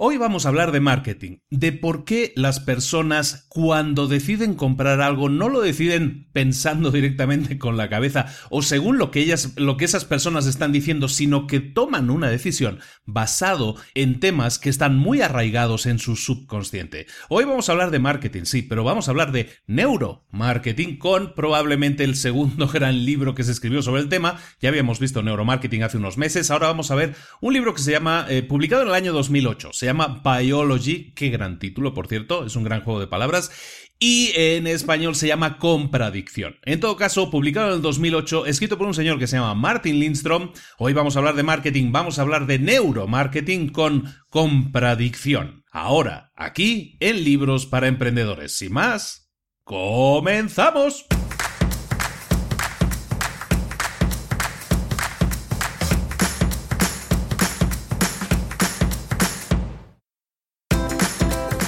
Hoy vamos a hablar de marketing, de por qué las personas cuando deciden comprar algo no lo deciden pensando directamente con la cabeza o según lo que ellas lo que esas personas están diciendo, sino que toman una decisión basado en temas que están muy arraigados en su subconsciente. Hoy vamos a hablar de marketing, sí, pero vamos a hablar de neuromarketing con probablemente el segundo gran libro que se escribió sobre el tema. Ya habíamos visto neuromarketing hace unos meses, ahora vamos a ver un libro que se llama eh, publicado en el año 2008 llama Biology, qué gran título, por cierto, es un gran juego de palabras. Y en español se llama Compradicción. En todo caso, publicado en el 2008, escrito por un señor que se llama Martin Lindstrom. Hoy vamos a hablar de marketing, vamos a hablar de neuromarketing con Compradicción. Ahora, aquí en Libros para Emprendedores. Sin más, comenzamos.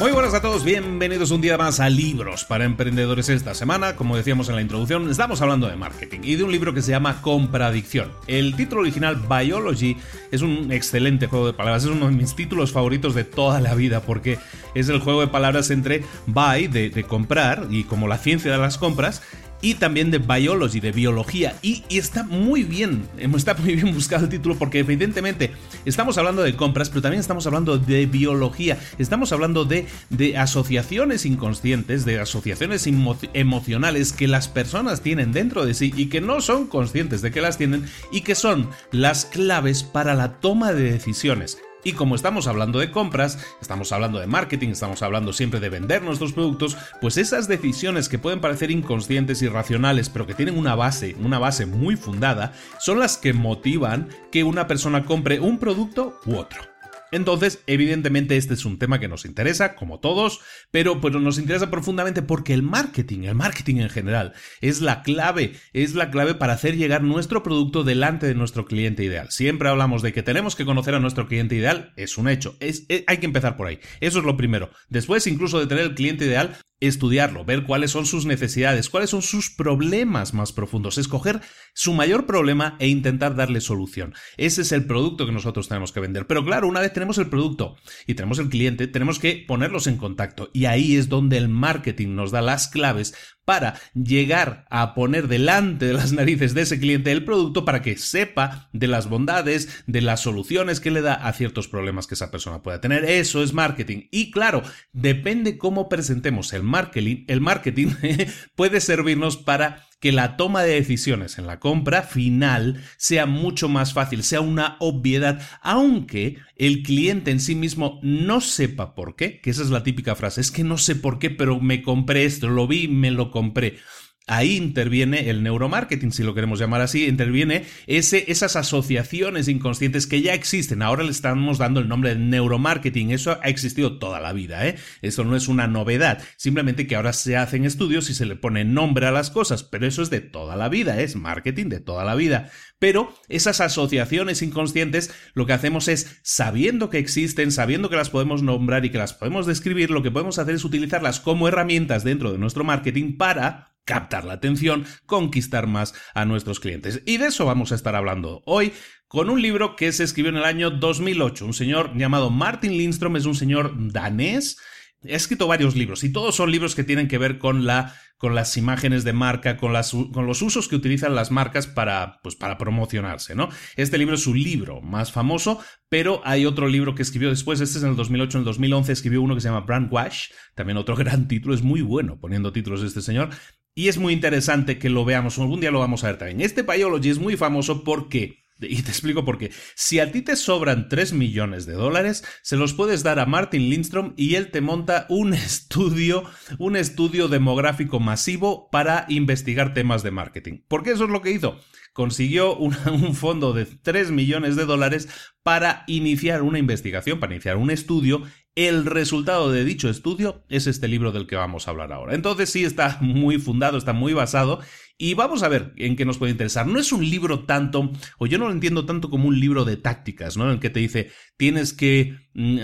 Muy buenas a todos, bienvenidos un día más a Libros para Emprendedores esta semana. Como decíamos en la introducción, estamos hablando de marketing y de un libro que se llama Compradicción. El título original, Biology, es un excelente juego de palabras, es uno de mis títulos favoritos de toda la vida porque es el juego de palabras entre buy, de, de comprar, y como la ciencia de las compras, y también de biology, de biología. Y, está muy bien, está muy bien buscado el título porque evidentemente estamos hablando de compras, pero también estamos hablando de biología. Estamos hablando de, de asociaciones inconscientes, de asociaciones emocionales que las personas tienen dentro de sí y que no son conscientes de que las tienen y que son las claves para la toma de decisiones. Y como estamos hablando de compras, estamos hablando de marketing, estamos hablando siempre de vender nuestros productos, pues esas decisiones que pueden parecer inconscientes y racionales, pero que tienen una base, una base muy fundada, son las que motivan que una persona compre un producto u otro. Entonces, evidentemente este es un tema que nos interesa, como todos, pero, pero nos interesa profundamente porque el marketing, el marketing en general, es la clave, es la clave para hacer llegar nuestro producto delante de nuestro cliente ideal. Siempre hablamos de que tenemos que conocer a nuestro cliente ideal, es un hecho, es, hay que empezar por ahí. Eso es lo primero. Después, incluso de tener el cliente ideal, estudiarlo, ver cuáles son sus necesidades, cuáles son sus problemas más profundos, escoger su mayor problema e intentar darle solución. Ese es el producto que nosotros tenemos que vender. Pero claro, una vez tenemos el producto y tenemos el cliente, tenemos que ponerlos en contacto y ahí es donde el marketing nos da las claves para llegar a poner delante de las narices de ese cliente el producto para que sepa de las bondades, de las soluciones que le da a ciertos problemas que esa persona pueda tener. Eso es marketing. Y claro, depende cómo presentemos el marketing, el marketing puede servirnos para que la toma de decisiones en la compra final sea mucho más fácil, sea una obviedad, aunque el cliente en sí mismo no sepa por qué, que esa es la típica frase, es que no sé por qué, pero me compré esto, lo vi, me lo compré. Ahí interviene el neuromarketing, si lo queremos llamar así, interviene esas asociaciones inconscientes que ya existen. Ahora le estamos dando el nombre de neuromarketing. Eso ha existido toda la vida, ¿eh? Eso no es una novedad. Simplemente que ahora se hacen estudios y se le pone nombre a las cosas, pero eso es de toda la vida, ¿eh? es marketing de toda la vida. Pero esas asociaciones inconscientes lo que hacemos es, sabiendo que existen, sabiendo que las podemos nombrar y que las podemos describir, lo que podemos hacer es utilizarlas como herramientas dentro de nuestro marketing para captar la atención, conquistar más a nuestros clientes. Y de eso vamos a estar hablando hoy con un libro que se escribió en el año 2008. Un señor llamado Martin Lindstrom es un señor danés ha escrito varios libros y todos son libros que tienen que ver con la con las imágenes de marca, con, las, con los usos que utilizan las marcas para, pues, para promocionarse, ¿no? Este libro es su libro más famoso, pero hay otro libro que escribió después, este es en el 2008, en el 2011 escribió uno que se llama Brand Wash, también otro gran título, es muy bueno poniendo títulos de este señor, y es muy interesante que lo veamos, algún día lo vamos a ver también. Este Biology es muy famoso porque y te explico por qué. Si a ti te sobran 3 millones de dólares, se los puedes dar a Martin Lindstrom y él te monta un estudio, un estudio demográfico masivo para investigar temas de marketing. Porque eso es lo que hizo. Consiguió un, un fondo de 3 millones de dólares para iniciar una investigación, para iniciar un estudio el resultado de dicho estudio es este libro del que vamos a hablar ahora. Entonces sí está muy fundado, está muy basado y vamos a ver en qué nos puede interesar. No es un libro tanto, o yo no lo entiendo tanto como un libro de tácticas, ¿no? En el que te dice, tienes que mm,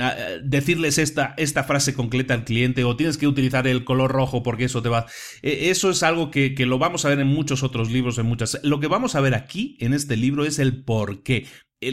decirles esta, esta frase concreta al cliente o tienes que utilizar el color rojo porque eso te va... E, eso es algo que, que lo vamos a ver en muchos otros libros, en muchas... Lo que vamos a ver aquí, en este libro, es el por qué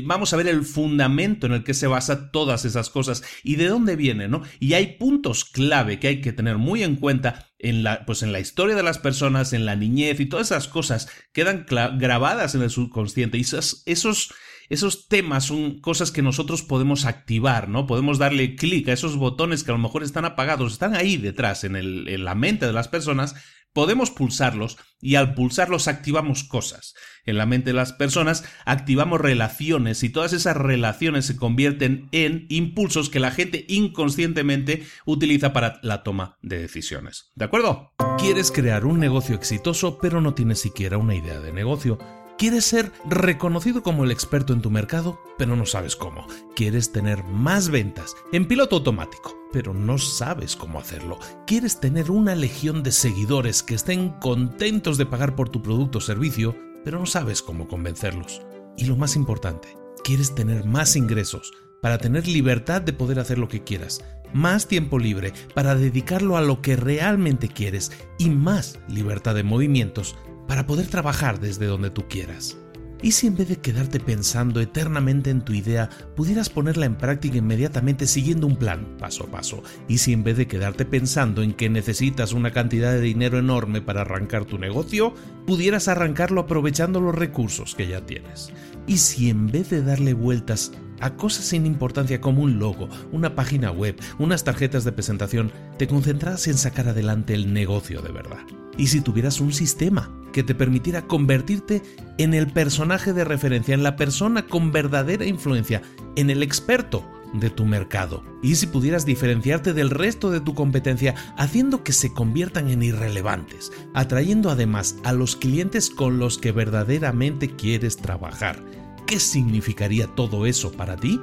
vamos a ver el fundamento en el que se basa todas esas cosas y de dónde viene, ¿no? Y hay puntos clave que hay que tener muy en cuenta en la, pues en la historia de las personas, en la niñez y todas esas cosas quedan grabadas en el subconsciente y esos, esos, esos temas son cosas que nosotros podemos activar, ¿no? Podemos darle clic a esos botones que a lo mejor están apagados, están ahí detrás en, el, en la mente de las personas, podemos pulsarlos y al pulsarlos activamos cosas. En la mente de las personas activamos relaciones y todas esas relaciones se convierten en impulsos que la gente inconscientemente utiliza para la toma de decisiones. ¿De acuerdo? ¿Quieres crear un negocio exitoso pero no tienes siquiera una idea de negocio? ¿Quieres ser reconocido como el experto en tu mercado, pero no sabes cómo? ¿Quieres tener más ventas en piloto automático, pero no sabes cómo hacerlo? ¿Quieres tener una legión de seguidores que estén contentos de pagar por tu producto o servicio, pero no sabes cómo convencerlos? Y lo más importante, ¿quieres tener más ingresos para tener libertad de poder hacer lo que quieras? Más tiempo libre para dedicarlo a lo que realmente quieres y más libertad de movimientos para poder trabajar desde donde tú quieras. ¿Y si en vez de quedarte pensando eternamente en tu idea, pudieras ponerla en práctica inmediatamente siguiendo un plan, paso a paso? ¿Y si en vez de quedarte pensando en que necesitas una cantidad de dinero enorme para arrancar tu negocio, pudieras arrancarlo aprovechando los recursos que ya tienes? ¿Y si en vez de darle vueltas a cosas sin importancia como un logo, una página web, unas tarjetas de presentación, te concentras en sacar adelante el negocio de verdad? ¿Y si tuvieras un sistema que te permitiera convertirte en el personaje de referencia, en la persona con verdadera influencia, en el experto de tu mercado. Y si pudieras diferenciarte del resto de tu competencia haciendo que se conviertan en irrelevantes, atrayendo además a los clientes con los que verdaderamente quieres trabajar. ¿Qué significaría todo eso para ti?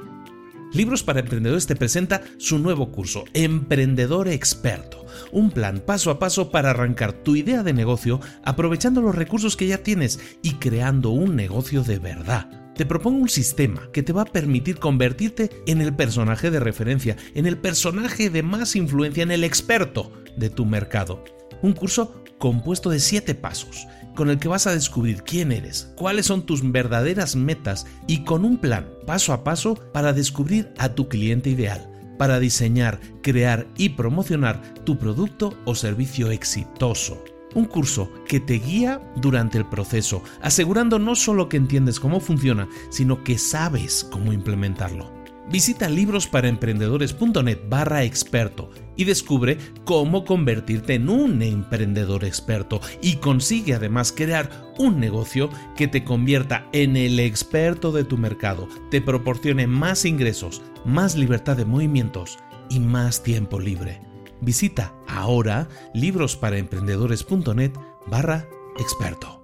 Libros para Emprendedores te presenta su nuevo curso, Emprendedor Experto, un plan paso a paso para arrancar tu idea de negocio aprovechando los recursos que ya tienes y creando un negocio de verdad. Te propongo un sistema que te va a permitir convertirte en el personaje de referencia, en el personaje de más influencia, en el experto de tu mercado. Un curso compuesto de 7 pasos con el que vas a descubrir quién eres, cuáles son tus verdaderas metas y con un plan paso a paso para descubrir a tu cliente ideal, para diseñar, crear y promocionar tu producto o servicio exitoso. Un curso que te guía durante el proceso, asegurando no solo que entiendes cómo funciona, sino que sabes cómo implementarlo. Visita librosparaemprendedores.net barra experto y descubre cómo convertirte en un emprendedor experto y consigue además crear un negocio que te convierta en el experto de tu mercado, te proporcione más ingresos, más libertad de movimientos y más tiempo libre. Visita ahora librosparaemprendedores.net barra experto.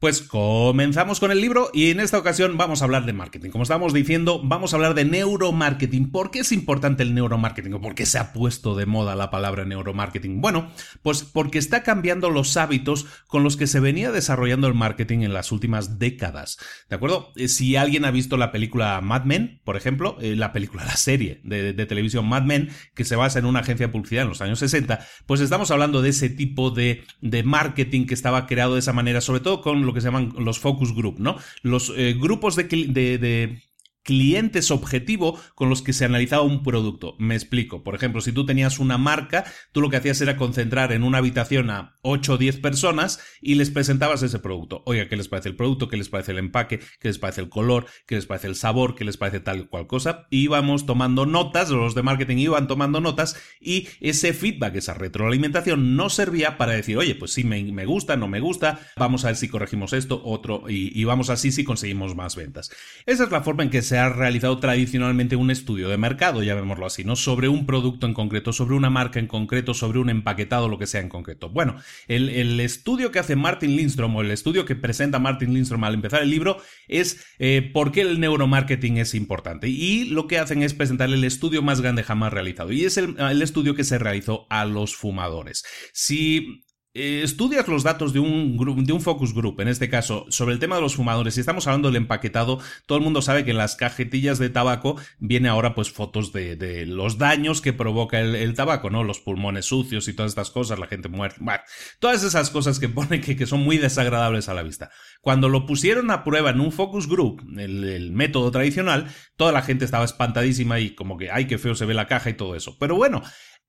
Pues comenzamos con el libro y en esta ocasión vamos a hablar de marketing. Como estábamos diciendo, vamos a hablar de neuromarketing. ¿Por qué es importante el neuromarketing o por qué se ha puesto de moda la palabra neuromarketing? Bueno, pues porque está cambiando los hábitos con los que se venía desarrollando el marketing en las últimas décadas. ¿De acuerdo? Eh, si alguien ha visto la película Mad Men, por ejemplo, eh, la película, la serie de, televisión Mad Men, que se basa en una agencia de publicidad en los años 60, pues estamos hablando de ese tipo de, de marketing que estaba creado de esa manera, sobre todo con lo que se llaman los focus group, ¿no? Los eh, grupos de, clientes objetivo con los que se analizaba un producto. Me explico. Por ejemplo, si tú tenías una marca, tú lo que hacías era concentrar en una habitación a 8 o 10 personas y les presentabas ese producto. Oiga, ¿qué les parece el producto? ¿Qué les parece el empaque? ¿Qué les parece el color? ¿Qué les parece el sabor? ¿Qué les parece tal cual cosa? Íbamos tomando notas, los de marketing iban tomando notas y ese feedback, esa retroalimentación nos servía para decir, oye, pues sí, me, me gusta, no me gusta, vamos a ver si corregimos esto, otro, y, y vamos así si conseguimos más ventas. Esa es la forma en que se ha realizado tradicionalmente un estudio de mercado, llamémoslo así, ¿no? Sobre un producto en concreto, sobre una marca en concreto, sobre un empaquetado, lo que sea en concreto. Bueno, el, estudio que hace Martin Lindstrom o el estudio que presenta Martin Lindstrom al empezar el libro es eh, por qué el neuromarketing es importante. Y lo que hacen es presentar el estudio más grande jamás realizado. Y es el, el estudio que se realizó a los fumadores. Si eh, estudias los datos de un, de un focus group, en este caso, sobre el tema de los fumadores, si estamos hablando del empaquetado, todo el mundo sabe que en las cajetillas de tabaco viene ahora pues fotos de, los daños que provoca el, tabaco, ¿no? Los pulmones sucios y todas estas cosas, la gente muerta, todas esas cosas que pone que, que, son muy desagradables a la vista. Cuando lo pusieron a prueba en un focus group, el, el método tradicional, toda la gente estaba espantadísima y como que, ay, qué feo se ve la caja y todo eso. Pero bueno,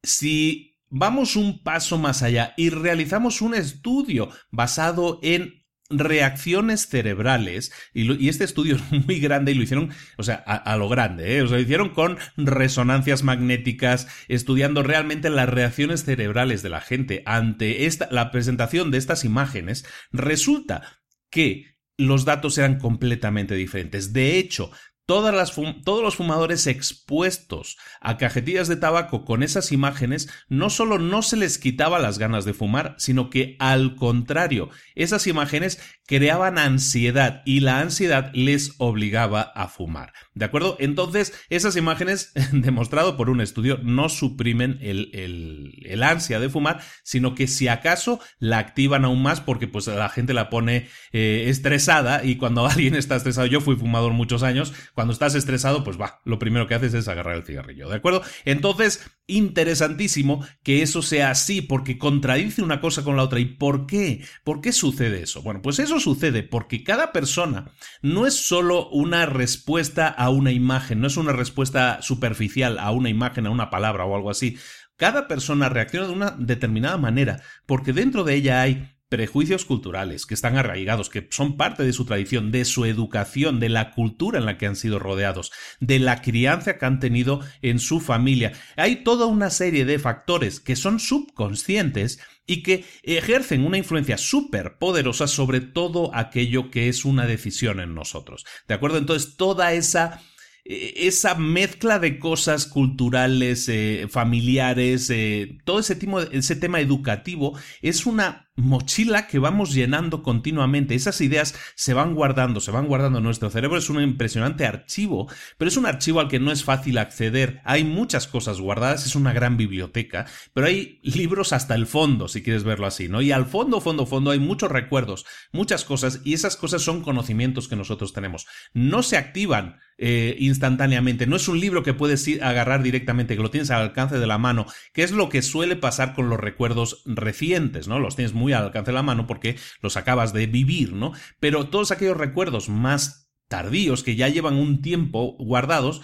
si vamos un paso más allá y realizamos un estudio basado en reacciones cerebrales y, este estudio es muy grande y lo hicieron, o sea, a, lo grande, ¿eh? o sea, lo hicieron con resonancias magnéticas, estudiando realmente las reacciones cerebrales de la gente ante esta, la presentación de estas imágenes, resulta que los datos eran completamente diferentes. De hecho, todos los fumadores expuestos a cajetillas de tabaco con esas imágenes, no solo no se les quitaba las ganas de fumar, sino que al contrario, esas imágenes creaban ansiedad y la ansiedad les obligaba a fumar. ¿De acuerdo? Entonces, esas imágenes, demostrado por un estudio, no suprimen el, ansia de fumar, sino que si acaso la activan aún más porque pues la gente la pone eh, estresada y cuando alguien está estresado, yo fui fumador muchos años, cuando estás estresado, pues va, lo primero que haces es agarrar el cigarrillo, ¿de acuerdo? Entonces, interesantísimo que eso sea así, porque contradice una cosa con la otra. ¿Y por qué? ¿Por qué sucede eso? Bueno, pues eso sucede porque cada persona no es solo una respuesta a una imagen, no es una respuesta superficial a una imagen, a una palabra o algo así. Cada persona reacciona de una determinada manera, porque dentro de ella hay prejuicios culturales que están arraigados, que son parte de su tradición, de su educación, de la cultura en la que han sido rodeados, de la crianza que han tenido en su familia. Hay toda una serie de factores que son subconscientes y que ejercen una influencia súper poderosa sobre todo aquello que es una decisión en nosotros. ¿De acuerdo? Entonces, toda esa e, esa mezcla de cosas culturales, eh, familiares, eh, todo ese, ese tema educativo es una mochila que vamos llenando continuamente. Esas ideas se van guardando, se van guardando nuestro cerebro. Es un impresionante archivo, pero es un archivo al que no es fácil acceder. Hay muchas cosas guardadas, es una gran biblioteca, pero hay libros hasta el fondo, si quieres verlo así, ¿no? Y al fondo, fondo, fondo hay muchos recuerdos, muchas cosas, y esas cosas son conocimientos que nosotros tenemos. No se activan eh, instantáneamente. No es un libro que puedes agarrar directamente, que lo tienes al alcance de la mano, que es lo que suele pasar con los recuerdos recientes, ¿no? Los tienes muy al alcance de la mano porque los acabas de vivir, ¿no? Pero todos aquellos recuerdos más tardíos que ya llevan un tiempo guardados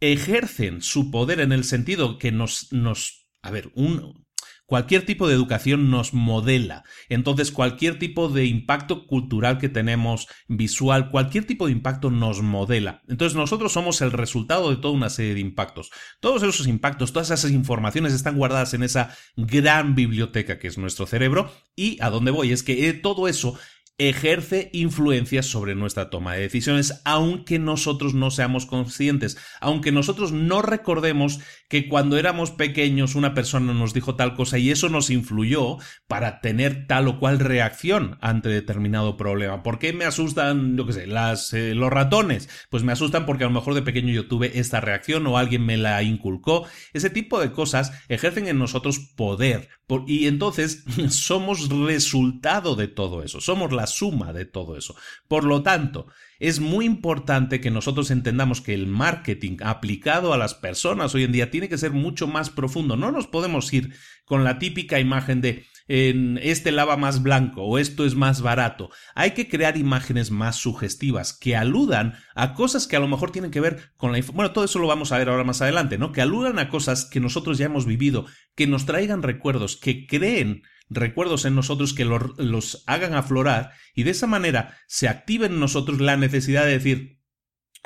ejercen su poder en el sentido que nos, nos, a ver, un, Cualquier tipo de educación nos modela. Entonces, cualquier tipo de impacto cultural que tenemos, visual, cualquier tipo de impacto nos modela. Entonces, nosotros somos el resultado de toda una serie de impactos. Todos esos impactos, todas esas informaciones están guardadas en esa gran biblioteca que es nuestro cerebro. Y a dónde voy es que eh, todo eso ejerce influencia sobre nuestra toma de decisiones, aunque nosotros no seamos conscientes, aunque nosotros no recordemos que cuando éramos pequeños una persona nos dijo tal cosa y eso nos influyó para tener tal o cual reacción ante determinado problema. ¿Por qué me asustan, yo qué sé, eh, los ratones? Pues me asustan porque a lo mejor de pequeño yo tuve esta reacción o alguien me la inculcó. Ese tipo de cosas ejercen en nosotros poder y entonces somos resultado de todo eso, somos la suma de todo eso. Por lo tanto, es muy importante que nosotros entendamos que el marketing aplicado a las personas hoy en día tiene que ser mucho más profundo. No nos podemos ir con la típica imagen de en este lava más blanco o esto es más barato. Hay que crear imágenes más sugestivas que aludan a cosas que a lo mejor tienen que ver con la Bueno, todo eso lo vamos a ver ahora más adelante, ¿no? Que aludan a cosas que nosotros ya hemos vivido, que nos traigan recuerdos, que creen recuerdos en nosotros que los, hagan aflorar y de esa manera se active en nosotros la necesidad de decir,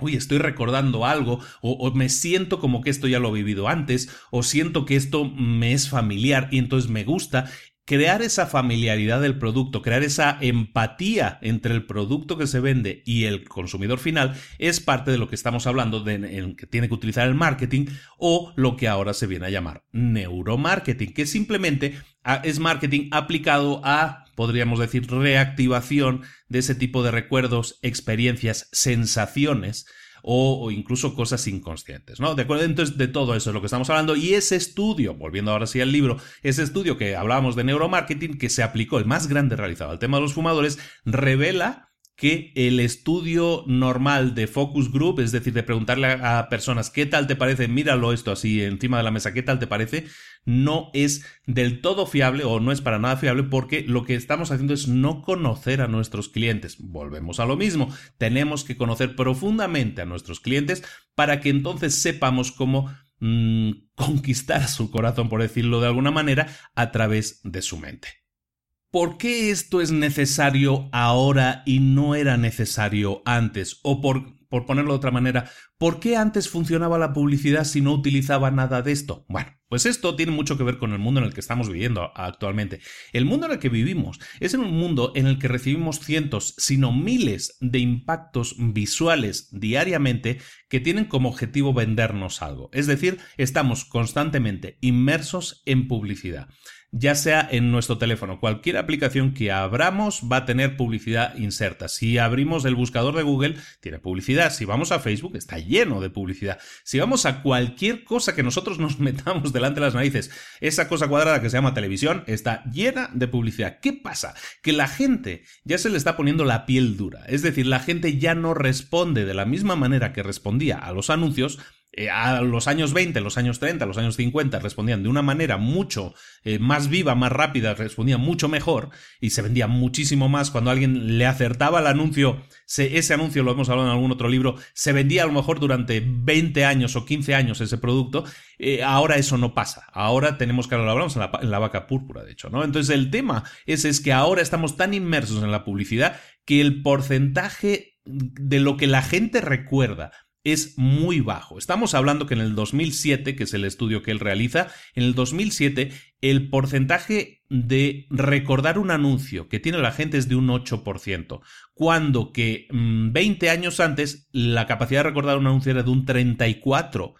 uy, estoy recordando algo, o, me siento como que esto ya lo he vivido antes, o siento que esto me es familiar y entonces me gusta, crear esa familiaridad del producto, crear esa empatía entre el producto que se vende y el consumidor final es parte de lo que estamos hablando de en que tiene que utilizar el marketing o lo que ahora se viene a llamar neuromarketing, que simplemente ah, es marketing aplicado a podríamos decir reactivación de ese tipo de recuerdos, experiencias, sensaciones o, incluso cosas inconscientes, ¿no? De acuerdo, entonces de todo eso es lo que estamos hablando y ese estudio, volviendo ahora sí al libro, ese estudio que hablábamos de neuromarketing que se aplicó, el más grande realizado al tema de los fumadores, revela que el estudio normal de focus group, es decir, de preguntarle a personas qué tal te parece, míralo esto así encima de la mesa, qué tal te parece, no es del todo fiable o no es para nada fiable porque lo que estamos haciendo es no conocer a nuestros clientes. Volvemos a lo mismo, tenemos que conocer profundamente a nuestros clientes para que entonces sepamos cómo mm, conquistar su corazón, por decirlo de alguna manera, a través de su mente. ¿Por qué esto es necesario ahora y no era necesario antes? O por, por ponerlo de otra manera, ¿por qué antes funcionaba la publicidad si no utilizaba nada de esto? Bueno, pues esto tiene mucho que ver con el mundo en el que estamos viviendo actualmente. El mundo en el que vivimos es en un mundo en el que recibimos cientos, sino miles de impactos visuales diariamente que tienen como objetivo vendernos algo. Es decir, estamos constantemente inmersos en publicidad ya sea en nuestro teléfono. Cualquier aplicación que abramos va a tener publicidad inserta. Si abrimos el buscador de Google, tiene publicidad. Si vamos a Facebook, está lleno de publicidad. Si vamos a cualquier cosa que nosotros nos metamos delante de las narices, esa cosa cuadrada que se llama televisión está llena de publicidad. ¿Qué pasa? Que la gente ya se le está poniendo la piel dura. Es decir, la gente ya no responde de la misma manera que respondía a los anuncios eh, a los años 20, los años 30, los años 50 respondían de una manera mucho eh, más viva, más rápida, respondían mucho mejor y se vendía muchísimo más. Cuando alguien le acertaba el anuncio, ese anuncio lo hemos hablado en algún otro libro, se vendía a lo mejor durante 20 años o 15 años ese producto, eh, ahora eso no pasa, ahora tenemos que, lo hablamos en la, vaca púrpura de hecho, ¿no? Entonces el tema es, es que ahora estamos tan inmersos en la publicidad que el porcentaje de lo que la gente recuerda es muy bajo. Estamos hablando que en el 2007, que es el estudio que él realiza, en el 2007 el porcentaje de recordar un anuncio que tiene la gente es de un 8%, cuando que 20 mm, años antes la capacidad de recordar un anuncio era de un 34%.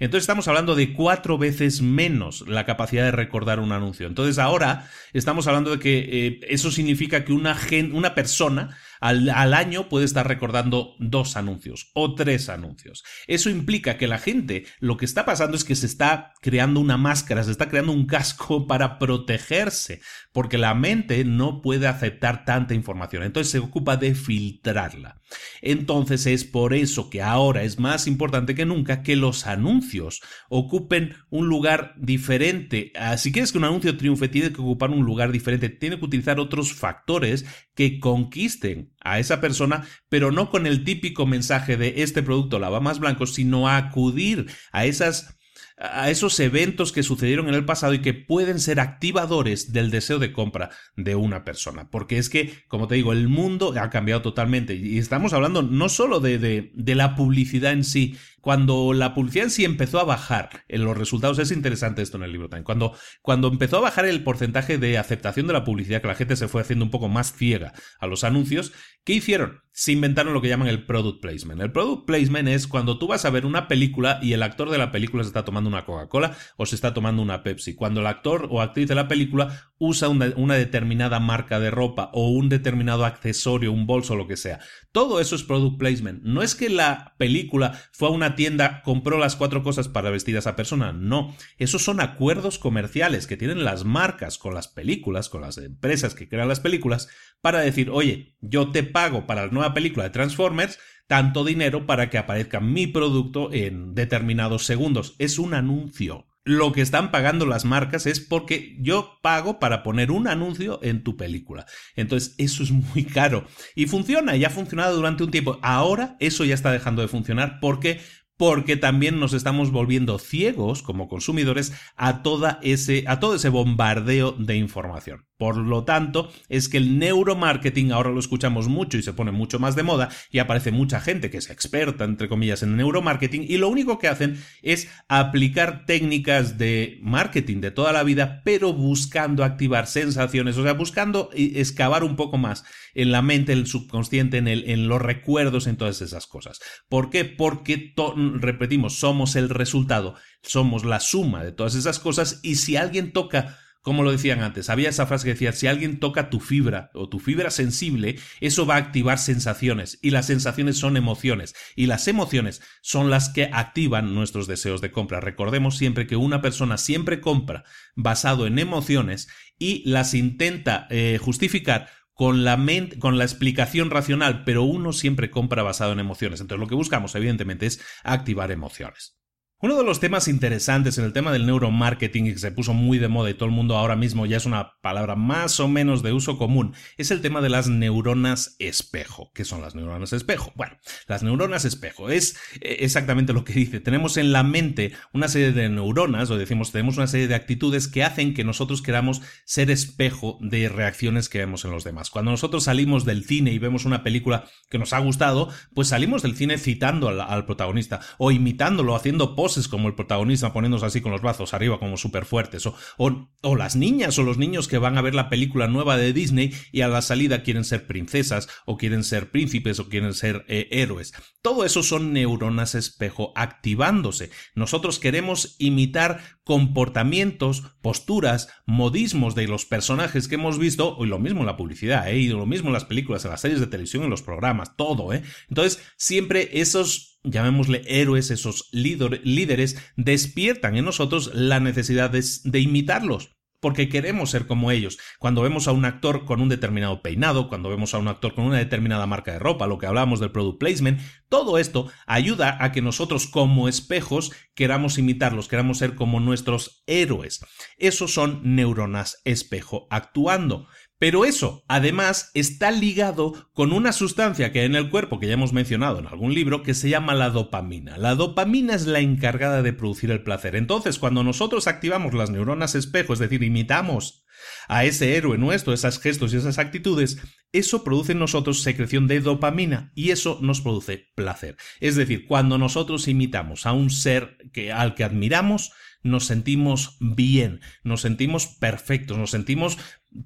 Entonces estamos hablando de cuatro veces menos la capacidad de recordar un anuncio. Entonces ahora estamos hablando de que eh, eso significa que una, una persona al, año puede estar recordando dos anuncios o tres anuncios. Eso implica que la gente lo que está pasando es que se está creando una máscara, se está creando un casco para protegerse, porque la mente no puede aceptar tanta información, entonces se ocupa de filtrarla. Entonces es por eso que ahora es más importante que nunca que los anuncios ocupen un lugar diferente. Ah, si quieres que un anuncio triunfe, tiene que ocupar un lugar diferente, tiene que utilizar otros factores que conquisten a esa persona, pero no con el típico mensaje de este producto lava más blanco, sino a acudir a esas a esos eventos que sucedieron en el pasado y que pueden ser activadores del deseo de compra de una persona. Porque es que, como te digo, el mundo ha cambiado totalmente y estamos hablando no solo de, de, de la publicidad en sí, cuando la publicidad en sí empezó a bajar en los resultados, es interesante esto en el libro también, cuando, cuando empezó a bajar el porcentaje de aceptación de la publicidad, que la gente se fue haciendo un poco más ciega a los anuncios, ¿qué hicieron? Se inventaron lo que llaman el product placement. El product placement es cuando tú vas a ver una película y el actor de la película se está tomando una Coca-Cola o se está tomando una Pepsi. Cuando el actor o actriz de la película usa una, determinada marca de ropa o un determinado accesorio, un bolso lo que sea. Todo eso es product placement. No es que la película fue a una tienda, compró las cuatro cosas para vestir a esa persona. No. Esos son acuerdos comerciales que tienen las marcas con las películas, con las empresas que crean las películas, para decir, oye, yo te pago para la nueva película de Transformers tanto dinero para que aparezca mi producto en determinados segundos. Es un anuncio. Lo que están pagando las marcas es porque yo pago para poner un anuncio en tu película. Entonces, eso es muy caro. Y funciona, ya ha funcionado durante un tiempo. Ahora eso ya está dejando de funcionar porque porque también nos estamos volviendo ciegos como consumidores a, toda ese, a todo ese bombardeo de información. Por lo tanto, es que el neuromarketing ahora lo escuchamos mucho y se pone mucho más de moda y aparece mucha gente que es experta, entre comillas, en neuromarketing y lo único que hacen es aplicar técnicas de marketing de toda la vida, pero buscando activar sensaciones, o sea, buscando excavar un poco más en la mente, en el subconsciente, en, el, en los recuerdos, en todas esas cosas. ¿Por qué? Porque, repetimos, somos el resultado, somos la suma de todas esas cosas y si alguien toca como lo decían antes, había esa frase que decía, si alguien toca tu fibra o tu fibra sensible, eso va a activar sensaciones y las sensaciones son emociones y las emociones son las que activan nuestros deseos de compra. Recordemos siempre que una persona siempre compra basado en emociones y las intenta eh, justificar con la, mente, con la explicación racional, pero uno siempre compra basado en emociones. Entonces lo que buscamos, evidentemente, es activar emociones. Uno de los temas interesantes en el tema del neuromarketing y que se puso muy de moda y todo el mundo ahora mismo ya es una palabra más o menos de uso común es el tema de las neuronas espejo. ¿Qué son las neuronas espejo? Bueno, las neuronas espejo es eh, exactamente lo que dice. Tenemos en la mente una serie de neuronas, o decimos, tenemos una serie de actitudes que hacen que nosotros queramos ser espejo de reacciones que vemos en los demás. Cuando nosotros salimos del cine y vemos una película que nos ha gustado, pues salimos del cine citando al, protagonista o imitándolo, haciendo poses como el protagonista poniéndose así con los brazos arriba como súper fuertes, o, o, las niñas o los niños que van a ver la película nueva de Disney y a la salida quieren ser princesas, o quieren ser príncipes, o quieren ser eh, héroes. Todo eso son neuronas espejo activándose. Nosotros queremos imitar comportamientos, posturas, modismos de los personajes que hemos visto, y lo mismo en la publicidad, ¿eh? y lo mismo en las películas, en las series de televisión, en los programas, todo, ¿eh? Entonces, siempre esos llamémosle héroes, esos líderes, despiertan en nosotros la necesidad de, imitarlos porque queremos ser como ellos. Cuando vemos a un actor con un determinado peinado, cuando vemos a un actor con una determinada marca de ropa, lo que hablamos del product placement, todo esto ayuda a que nosotros como espejos queramos imitarlos, queramos ser como nuestros héroes. Esos son neuronas espejo actuando. Pero eso, además, está ligado con una sustancia que hay en el cuerpo, que ya hemos mencionado en algún libro, que se llama la dopamina. La dopamina es la encargada de producir el placer. Entonces, cuando nosotros activamos las neuronas espejo, es decir, imitamos a ese héroe nuestro, esas gestos y esas actitudes, eso produce en nosotros secreción de dopamina y eso nos produce placer. Es decir, cuando nosotros imitamos a un ser que, al que admiramos, nos sentimos bien, nos sentimos perfectos, nos sentimos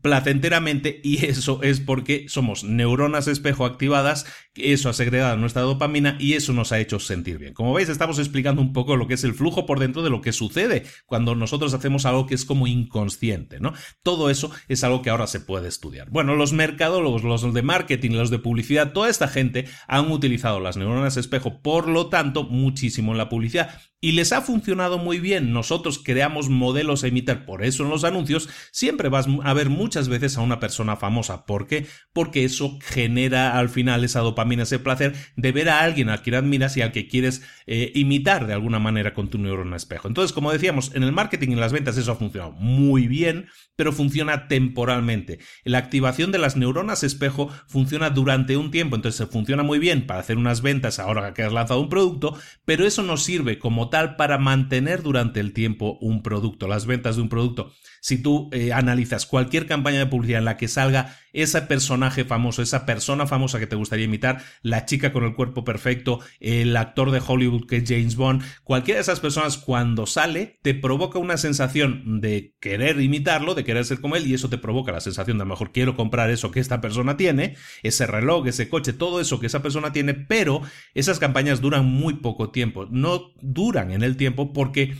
placenteramente y eso es porque somos neuronas espejo activadas, eso ha segregado nuestra dopamina y eso nos ha hecho sentir bien. Como veis, estamos explicando un poco lo que es el flujo por dentro de lo que sucede cuando nosotros hacemos algo que es como inconsciente, ¿no? Todo eso es algo que ahora se puede estudiar. Bueno, los mercadólogos, los de marketing, los de publicidad, toda esta gente han utilizado las neuronas espejo, por lo tanto, muchísimo en la publicidad y les ha funcionado muy bien. Nosotros creamos modelos a imitar, por eso en los anuncios siempre vas a ver muchas veces a una persona famosa. ¿Por qué? Porque eso genera al final esa dopamina, ese placer de ver a alguien al que admiras y al que quieres eh, imitar de alguna manera con tu neurona espejo. Entonces, como decíamos, en el marketing y en las ventas eso ha funcionado muy bien, pero funciona temporalmente. La activación de las neuronas espejo funciona durante un tiempo, entonces funciona muy bien para hacer unas ventas ahora que has lanzado un producto, pero eso no sirve como tal para mantener durante el tiempo un producto, las ventas de un producto. Si tú eh, analizas cualquier campaña de publicidad en la que salga ese personaje famoso, esa persona famosa que te gustaría imitar, la chica con el cuerpo perfecto, el actor de Hollywood que es James Bond, cualquiera de esas personas cuando sale te provoca una sensación de querer imitarlo, de querer ser como él y eso te provoca la sensación de a lo mejor quiero comprar eso que esta persona tiene, ese reloj, ese coche, todo eso que esa persona tiene, pero esas campañas duran muy poco tiempo, no duran en el tiempo porque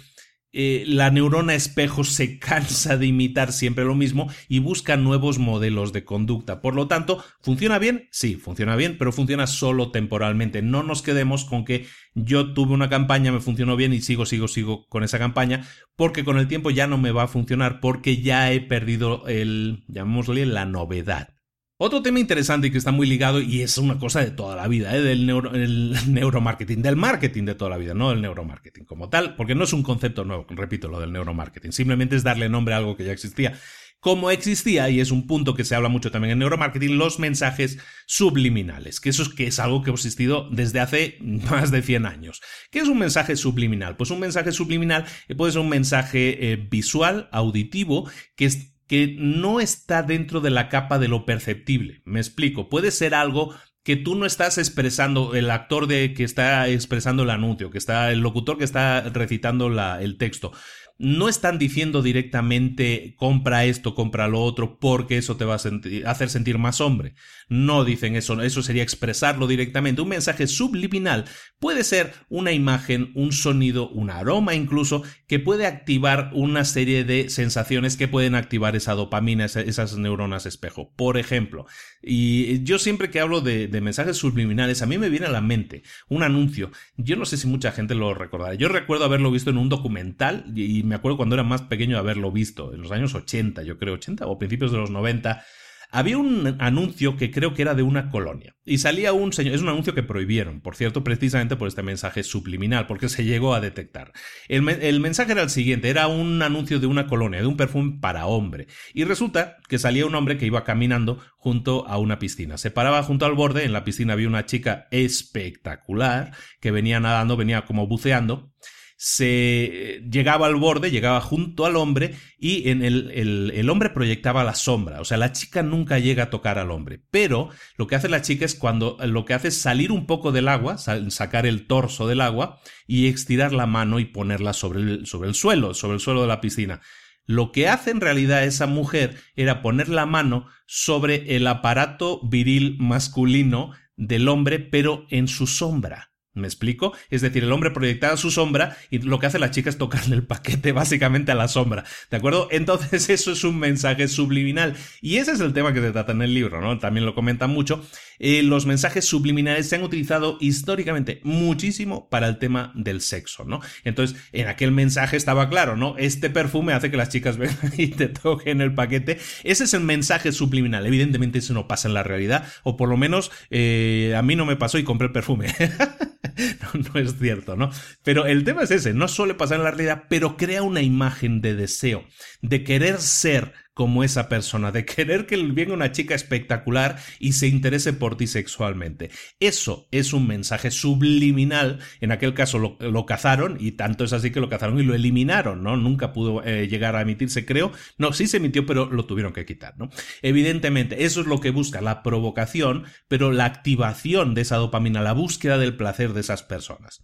eh, la neurona espejo se cansa de imitar siempre lo mismo y busca nuevos modelos de conducta. Por lo tanto, ¿funciona bien? Sí, funciona bien, pero funciona solo temporalmente. No nos quedemos con que yo tuve una campaña, me funcionó bien y sigo, sigo, sigo con esa campaña, porque con el tiempo ya no me va a funcionar porque ya he perdido el, llamémosle, la novedad. Otro tema interesante y que está muy ligado y es una cosa de toda la vida, ¿eh? del neuro, el neuromarketing, del marketing de toda la vida, no del neuromarketing como tal, porque no es un concepto nuevo, repito, lo del neuromarketing, simplemente es darle nombre a algo que ya existía. Como existía, y es un punto que se habla mucho también en neuromarketing, los mensajes subliminales, que eso es, que es algo que ha existido desde hace más de 100 años. ¿Qué es un mensaje subliminal? Pues un mensaje subliminal puede ser un mensaje eh, visual, auditivo, que es que no está dentro de la capa de lo perceptible. Me explico, puede ser algo que tú no estás expresando, el actor de que está expresando el anuncio, que está el locutor que está recitando el texto, no están diciendo directamente compra esto, compra lo otro, porque eso te va a hacer sentir más hombre. No dicen eso, eso sería expresarlo directamente. Un mensaje subliminal puede ser una imagen, un sonido, un aroma incluso, que puede activar una serie de sensaciones que pueden activar esa dopamina, esas neuronas espejo. Por ejemplo, y yo siempre que hablo de, mensajes subliminales, a mí me viene a la mente un anuncio. Yo no sé si mucha gente lo recordará. Yo recuerdo haberlo visto en un documental y me acuerdo cuando era más pequeño haberlo visto, en los años 80, yo creo, 80 o principios de los 90. Había un anuncio que creo que era de una colonia. Y salía un señor. Es un anuncio que prohibieron, por cierto, precisamente por este mensaje subliminal, porque se llegó a detectar. El, el, mensaje era el siguiente: era un anuncio de una colonia, de un perfume para hombre. Y resulta que salía un hombre que iba caminando junto a una piscina. Se paraba junto al borde. En la piscina había una chica espectacular que venía nadando, venía como buceando se llegaba al borde, llegaba junto al hombre y en el, el, hombre proyectaba la sombra. O sea, la chica nunca llega a tocar al hombre. Pero lo que hace la chica es cuando lo que hace es salir un poco del agua, sacar el torso del agua y estirar la mano y ponerla sobre el, sobre el suelo, sobre el suelo de la piscina. Lo que hace en realidad esa mujer era poner la mano sobre el aparato viril masculino del hombre, pero en su sombra. ¿Me explico? Es decir, el hombre proyectaba su sombra y lo que hace la chica es tocarle el paquete básicamente a la sombra. ¿De acuerdo? Entonces eso es un mensaje subliminal. Y ese es el tema que se trata en el libro, ¿no? También lo comentan mucho. Eh, los mensajes subliminales se han utilizado históricamente muchísimo para el tema del sexo, ¿no? Entonces, en aquel mensaje estaba claro, ¿no? Este perfume hace que las chicas vengan y te toquen el paquete. Ese es el mensaje subliminal. Evidentemente eso no pasa en la realidad, o por lo menos eh, a mí no me pasó y compré el perfume. no, no es cierto, ¿no? Pero el tema es ese, no suele pasar en la realidad, pero crea una imagen de deseo, de querer ser como esa persona, de querer que venga una chica espectacular y se interese por ti sexualmente. Eso es un mensaje subliminal. En aquel caso lo, cazaron y tanto es así que lo cazaron y lo eliminaron, ¿no? Nunca pudo eh, llegar a emitirse, creo. No, sí se emitió, pero lo tuvieron que quitar, ¿no? Evidentemente, eso es lo que busca, la provocación, pero la activación de esa dopamina, la búsqueda del placer de esas personas.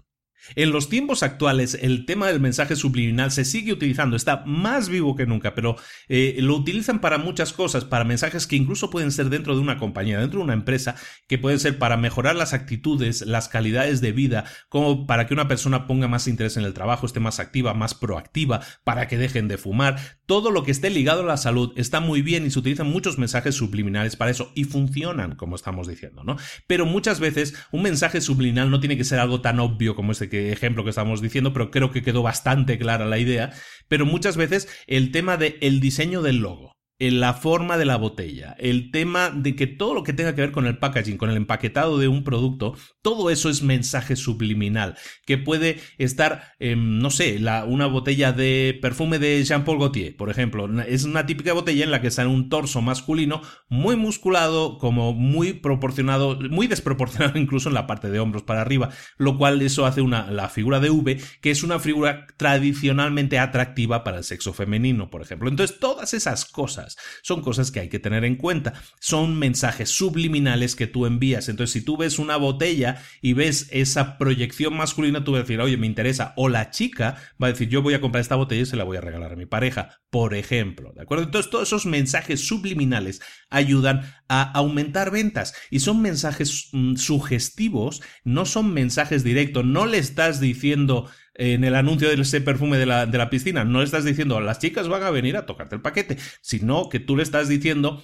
En los tiempos actuales, el tema del mensaje subliminal se sigue utilizando, está más vivo que nunca, pero eh, lo utilizan para muchas cosas, para mensajes que incluso pueden ser dentro de una compañía, dentro de una empresa, que pueden ser para mejorar las actitudes, las calidades de vida, como para que una persona ponga más interés en el trabajo, esté más activa, más proactiva, para que dejen de fumar. Todo lo que esté ligado a la salud está muy bien y se utilizan muchos mensajes subliminales para eso y funcionan, como estamos diciendo, ¿no? Pero muchas veces un mensaje subliminal no tiene que ser algo tan obvio como este ejemplo que estamos diciendo, pero creo que quedó bastante clara la idea. Pero muchas veces el tema del el diseño del logo la forma de la botella, el tema de que todo lo que tenga que ver con el packaging, con el empaquetado de un producto, todo eso es mensaje subliminal, que puede estar, no sé, una botella de perfume de Jean-Paul Gaultier, por ejemplo, es una típica botella en la que está un torso masculino muy musculado, como muy proporcionado, muy desproporcionado incluso en la parte de hombros para arriba, lo cual eso hace una, la figura de V, que es una figura tradicionalmente atractiva para el sexo femenino, por ejemplo. Entonces, todas esas cosas son cosas que hay que tener en cuenta. Son mensajes subliminales que tú envías. Entonces, si tú ves una botella y ves esa proyección masculina, tú vas a decir, oye, me interesa. O la chica va a decir, yo voy a comprar esta botella y se la voy a regalar a mi pareja, por ejemplo. ¿De acuerdo? Entonces, todos esos mensajes subliminales ayudan a aumentar ventas. Y son mensajes mm, sugestivos, no son mensajes directos. No le estás diciendo en el anuncio de ese perfume de la, de la piscina, no le estás diciendo las chicas van a venir a tocarte el paquete, sino que tú le estás diciendo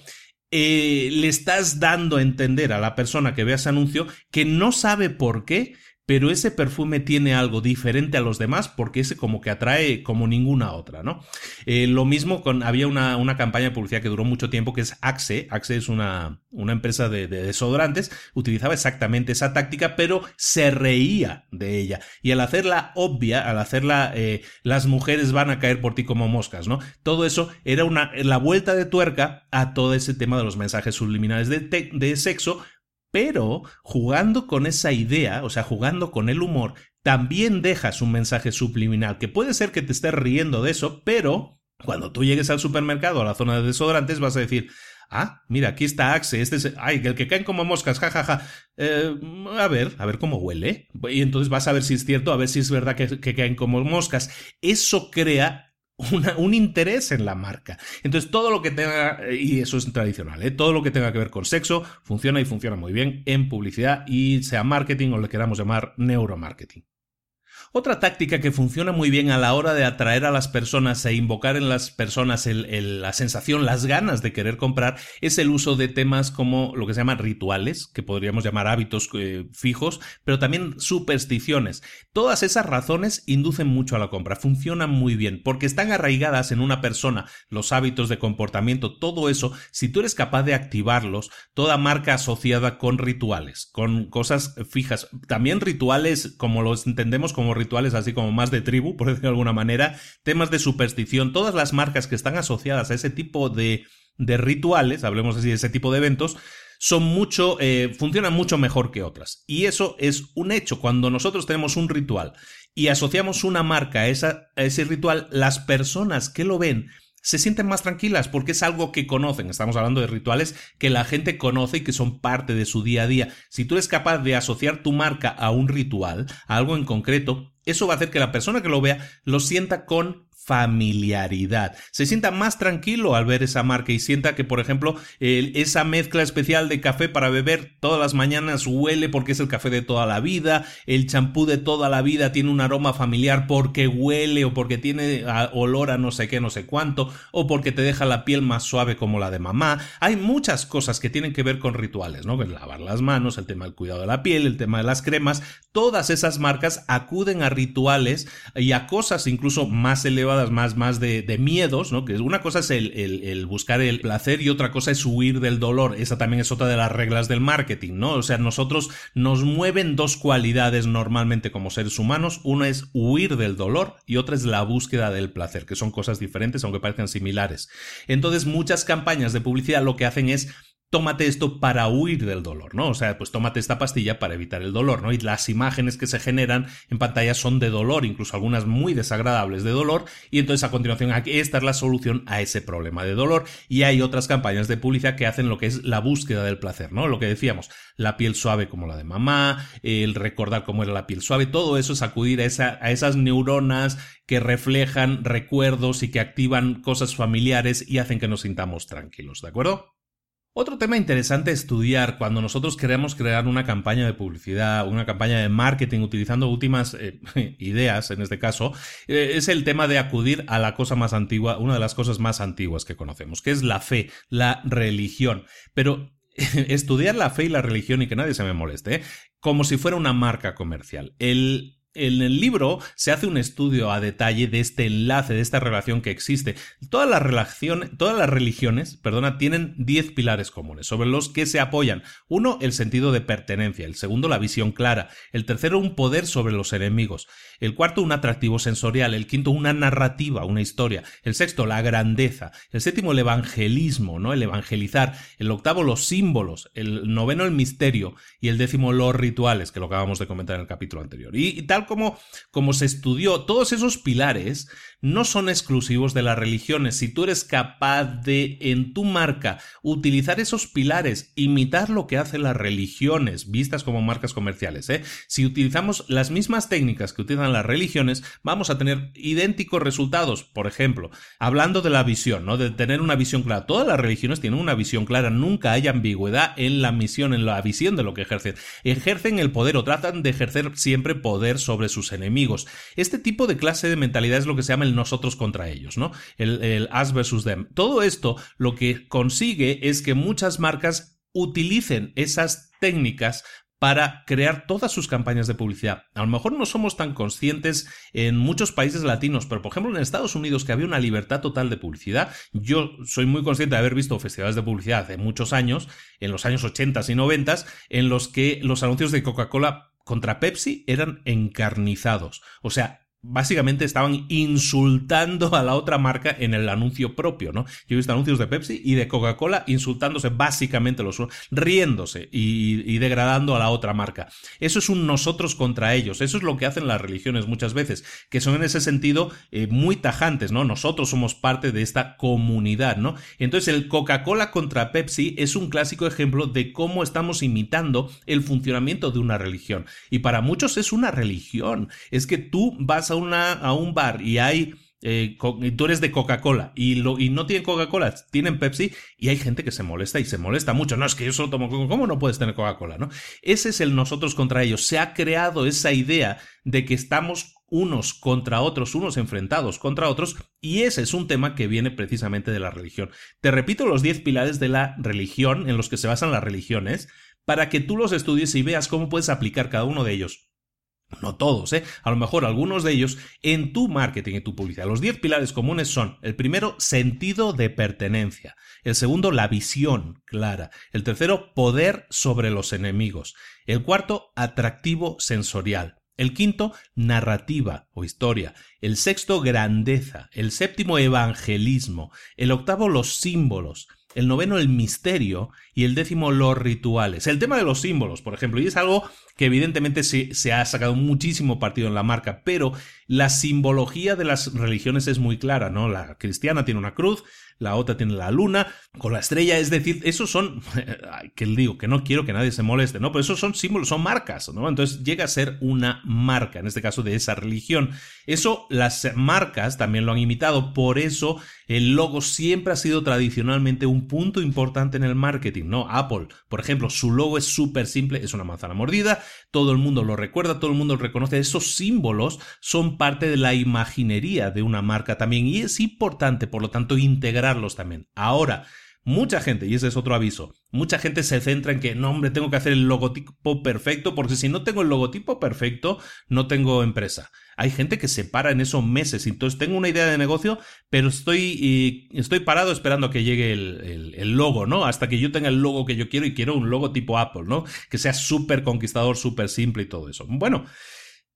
eh, le estás dando a entender a la persona que vea ese anuncio que no sabe por qué, pero ese perfume tiene algo diferente a los demás porque ese como que atrae como ninguna otra, ¿no? Eh, lo mismo con, había una, una, campaña de publicidad que duró mucho tiempo que es Axe, Axe es una, una empresa de, desodorantes, utilizaba exactamente esa táctica, pero se reía de ella. Y al hacerla obvia, al hacerla, eh, las mujeres van a caer por ti como moscas, ¿no? Todo eso era una, la vuelta de tuerca a todo ese tema de los mensajes subliminales de, de sexo, pero jugando con esa idea, o sea, jugando con el humor, también dejas un mensaje subliminal, que puede ser que te estés riendo de eso, pero cuando tú llegues al supermercado, a la zona de desodorantes, vas a decir, ah, mira, aquí está Axe, este es, ay, el que caen como moscas, jajaja, ja, ja. eh, a ver, a ver cómo huele. Y entonces vas a ver si es cierto, a ver si es verdad que caen como moscas. Eso crea un interés en la marca. Entonces, todo lo que tenga, y eso es tradicional, ¿eh? todo lo que tenga que ver con sexo funciona y funciona muy bien en publicidad y sea marketing o le queramos llamar neuromarketing. Otra táctica que funciona muy bien a la hora de atraer a las personas e invocar en las personas la sensación, las ganas de querer comprar, es el uso de temas como lo que se llaman rituales, que podríamos llamar hábitos eh, fijos, pero también supersticiones. Todas esas razones inducen mucho a la compra, funcionan muy bien, porque están arraigadas en una persona, los hábitos de comportamiento, todo eso, si tú eres capaz de activarlos, toda marca asociada con rituales, con cosas fijas, también rituales como los entendemos como rituales así como más de tribu, por decirlo de alguna manera, temas de superstición, todas las marcas que están asociadas a ese tipo de, de rituales, hablemos así de ese tipo de eventos, son mucho, eh, funcionan mucho mejor que otras. Y eso es un hecho. Cuando nosotros tenemos un ritual y asociamos una marca esa, a ese ritual, las personas que lo ven se sienten más tranquilas porque es algo que conocen. Estamos hablando de rituales que la gente conoce y que son parte de su día a día. Si tú eres capaz de asociar tu marca a un ritual, a algo en concreto, eso va a hacer que la persona que lo vea lo sienta con familiaridad. Se sienta más tranquilo al ver esa marca y sienta que, por ejemplo, esa mezcla especial de café para beber todas las mañanas huele porque es el café de toda la vida, el champú de toda la vida tiene un aroma familiar porque huele o porque tiene olor a no sé qué, no sé cuánto, o porque te deja la piel más suave como la de mamá. Hay muchas cosas que tienen que ver con rituales, ¿no? lavar las manos, el tema del cuidado de la piel, el tema de las cremas, todas esas marcas acuden a rituales y a cosas incluso más elevadas más, más de, miedos, ¿no? Que una cosa es el, el, buscar el placer y otra cosa es huir del dolor. Esa también es otra de las reglas del marketing, ¿no? O sea, nosotros nos mueven dos cualidades normalmente como seres humanos. Una es huir del dolor y otra es la búsqueda del placer, que son cosas diferentes aunque parezcan similares. Entonces, muchas campañas de publicidad lo que hacen es tómate esto para huir del dolor, ¿no? O sea, pues tómate esta pastilla para evitar el dolor, ¿no? Y las imágenes que se generan en pantalla son de dolor, incluso algunas muy desagradables de dolor, y entonces a continuación esta es la solución a ese problema de dolor, y hay otras campañas de publicidad que hacen lo que es la búsqueda del placer, ¿no? Lo que decíamos, la piel suave como la de mamá, el recordar cómo era la piel suave, todo eso es acudir a, a esas neuronas que reflejan recuerdos y que activan cosas familiares y hacen que nos sintamos tranquilos, ¿de acuerdo? Otro tema interesante estudiar cuando nosotros queremos crear una campaña de publicidad, una campaña de marketing utilizando últimas eh, ideas, en este caso, eh, es el tema de acudir a la cosa más antigua, una de las cosas más antiguas que conocemos, que es la fe, la religión. Pero estudiar la fe y la religión y que nadie se me moleste, ¿eh? como si fuera una marca comercial. El en el libro se hace un estudio a detalle de este enlace, de esta relación que existe. Todas las, todas las religiones perdona, tienen 10 pilares comunes sobre los que se apoyan. Uno, el sentido de pertenencia. El segundo, la visión clara. El tercero, un poder sobre los enemigos. El cuarto, un atractivo sensorial. El quinto, una narrativa, una historia. El sexto, la grandeza. El séptimo, el evangelismo, ¿no? El evangelizar. El octavo, los símbolos. El noveno, el misterio. Y el décimo, los rituales, que lo acabamos de comentar en el capítulo anterior. Y, tal como, como se estudió, todos esos pilares no son exclusivos de las religiones. Si tú eres capaz de, en tu marca, utilizar esos pilares, imitar lo que hacen las religiones, vistas como marcas comerciales, ¿eh? si utilizamos las mismas técnicas que utilizan las religiones, vamos a tener idénticos resultados. Por ejemplo, hablando de la visión, ¿no? De tener una visión clara. Todas las religiones tienen una visión clara, nunca hay ambigüedad en la misión, en la visión de lo que ejercen. Ejercen el poder o tratan de ejercer siempre poder sobre sus enemigos. Este tipo de clase de mentalidad es lo que se llama el nosotros contra ellos, ¿no? El, el us versus them. Todo esto lo que consigue es que muchas marcas utilicen esas técnicas para crear todas sus campañas de publicidad. A lo mejor no somos tan conscientes en muchos países latinos, pero por ejemplo en Estados Unidos que había una libertad total de publicidad, yo soy muy consciente de haber visto festivales de publicidad hace muchos años, en los años 80 y 90, en los que los anuncios de Coca-Cola contra Pepsi eran encarnizados. O sea, básicamente estaban insultando a la otra marca en el anuncio propio, ¿no? Yo he visto anuncios de Pepsi y de Coca-Cola insultándose básicamente los riéndose y, degradando a la otra marca. Eso es un nosotros contra ellos. Eso es lo que hacen las religiones muchas veces, que son en ese sentido eh, muy tajantes, ¿no? Nosotros somos parte de esta comunidad, ¿no? Entonces el Coca-Cola contra Pepsi es un clásico ejemplo de cómo estamos imitando el funcionamiento de una religión. Y para muchos es una religión. Es que tú vas a, a un bar y hay eh, tú eres de Coca-Cola y, lo, y no tienen Coca-Cola, tienen Pepsi y hay gente que se molesta y se molesta mucho. No, es que yo solo tomo Coca-Cola, ¿cómo no puedes tener Coca-Cola? ¿no? Ese es el nosotros contra ellos. Se ha creado esa idea de que estamos unos contra otros, unos enfrentados contra otros, y ese es un tema que viene precisamente de la religión. Te repito los 10 pilares de la religión en los que se basan las religiones, para que tú los estudies y veas cómo puedes aplicar cada uno de ellos no todos, ¿eh? A lo mejor algunos de ellos en tu marketing y tu publicidad. Los 10 pilares comunes son, el primero, sentido de pertenencia. El segundo, la visión clara. El tercero, poder sobre los enemigos. El cuarto, atractivo sensorial. El quinto, narrativa o historia. El sexto, grandeza. El séptimo, evangelismo. El octavo, los símbolos el noveno el misterio y el décimo los rituales. El tema de los símbolos, por ejemplo, y es algo que evidentemente se, se, ha sacado muchísimo partido en la marca, pero la simbología de las religiones es muy clara, ¿no? La cristiana tiene una cruz, la otra tiene la luna, con la estrella, es decir, esos son, que digo, que no quiero que nadie se moleste, ¿no? Pero esos son símbolos, son marcas, ¿no? Entonces llega a ser una marca, en este caso de esa religión. Eso las marcas también lo han imitado, por eso el logo siempre ha sido tradicionalmente un punto importante en el marketing, ¿no? Apple, por ejemplo, su logo es súper simple, es una manzana mordida, todo el mundo lo recuerda, todo el mundo lo reconoce, esos símbolos son parte de la imaginería de una marca también y es importante, por lo tanto, integrar también. Ahora, mucha gente, y ese es otro aviso, mucha gente se centra en que, no, hombre, tengo que hacer el logotipo perfecto, porque si no tengo el logotipo perfecto, no tengo empresa. Hay gente que se para en esos meses, entonces tengo una idea de negocio, pero estoy, estoy parado esperando a que llegue el, logo, ¿no? Hasta que yo tenga el logo que yo quiero y quiero un logo tipo Apple, ¿no? Que sea súper conquistador, súper simple y todo eso. Bueno,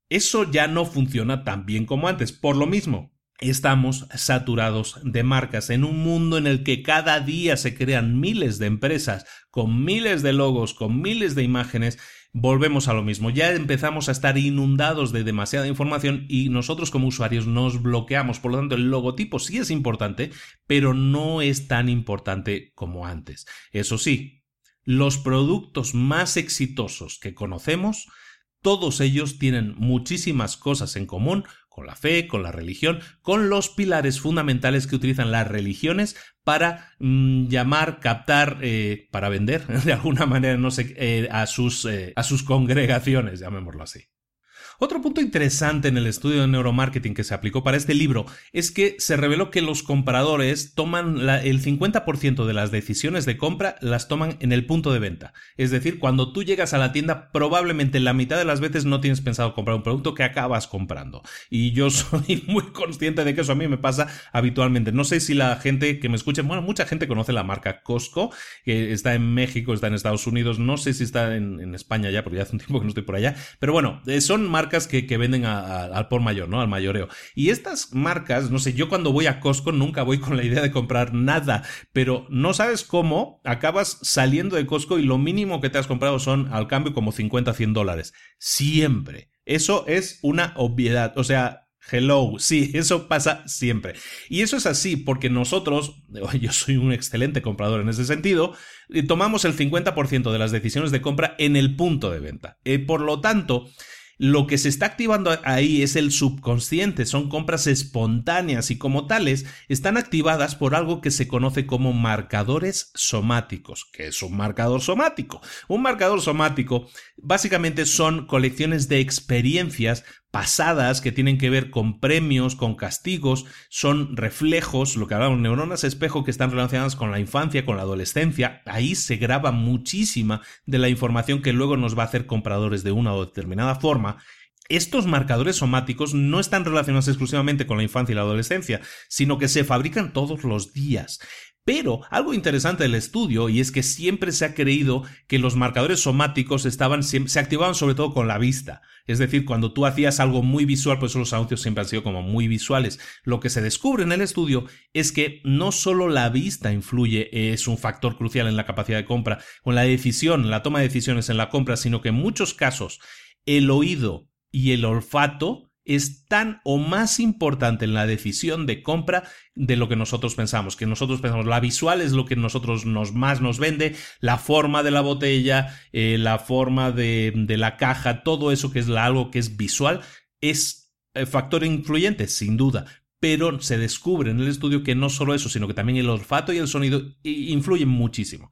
eso ya no funciona tan bien como antes. Por lo mismo, Estamos saturados de marcas en un mundo en el que cada día se crean miles de empresas con miles de logos, con miles de imágenes. Volvemos a lo mismo, ya empezamos a estar inundados de demasiada información y nosotros como usuarios nos bloqueamos. Por lo tanto, el logotipo sí es importante, pero no es tan importante como antes. Eso sí, los productos más exitosos que conocemos todos ellos tienen muchísimas cosas en común con la fe, con la religión, con los pilares fundamentales que utilizan las religiones para mm, llamar, captar, eh, para vender, de alguna manera, no sé, eh, a, sus, eh, a sus congregaciones, llamémoslo así. Otro punto interesante en el estudio de neuromarketing que se aplicó para este libro es que se reveló que los compradores toman el 50% de las decisiones de compra las toman en el punto de venta. Es decir, cuando tú llegas a la tienda, probablemente la mitad de las veces no tienes pensado comprar un producto que acabas comprando. Y yo soy muy consciente de que eso a mí me pasa habitualmente. No sé si la gente que me escucha, bueno, mucha gente conoce la marca Costco, que está en México, está en Estados Unidos, no sé si está en, España ya, porque ya hace un tiempo que no estoy por allá, pero bueno, eh, son marcas que, venden al por mayor, ¿no? Al mayoreo. Y estas marcas, no sé, yo cuando voy a Costco nunca voy con la idea de comprar nada, pero no sabes cómo acabas saliendo de Costco y lo mínimo que te has comprado son al cambio como 50, 100 dólares. Siempre. Eso es una obviedad. O sea, Hello, sí, eso pasa siempre. Y eso es así porque nosotros, yo soy un excelente comprador en ese sentido, tomamos el 50% de las decisiones de compra en el punto de venta. Eh, por lo tanto, lo que se está activando ahí es el subconsciente, son compras espontáneas y como tales están activadas por algo que se conoce como marcadores somáticos. ¿Qué es un marcador somático? Un marcador somático básicamente son colecciones de experiencias pasadas que tienen que ver con premios, con castigos, son reflejos, lo que hablamos, neuronas espejo que están relacionadas con la infancia, con la adolescencia. Ahí se graba muchísima de la información que luego nos va a hacer compradores de una o determinada forma estos marcadores somáticos no están relacionados exclusivamente con la infancia y la adolescencia, sino que se fabrican todos los días. Pero algo interesante del estudio, y es que siempre se ha creído que los marcadores somáticos estaban, se activaban sobre todo con la vista. Es decir, cuando tú hacías algo muy visual, pues los anuncios siempre han sido como muy visuales. Lo que se descubre en el estudio es que no solo la vista influye, es un factor crucial en la capacidad de compra, con la decisión, la toma de decisiones en la compra, sino que en muchos casos el oído y el olfato es tan o más importante en la decisión de compra de lo que nosotros pensamos, que nosotros pensamos, la visual es lo que nosotros nos más nos vende, la forma de la botella, eh, la forma de, de, la caja, todo eso que es algo que es visual, es eh, factor influyente, sin duda, pero se descubre en el estudio que no solo eso, sino que también el olfato y el sonido influyen muchísimo.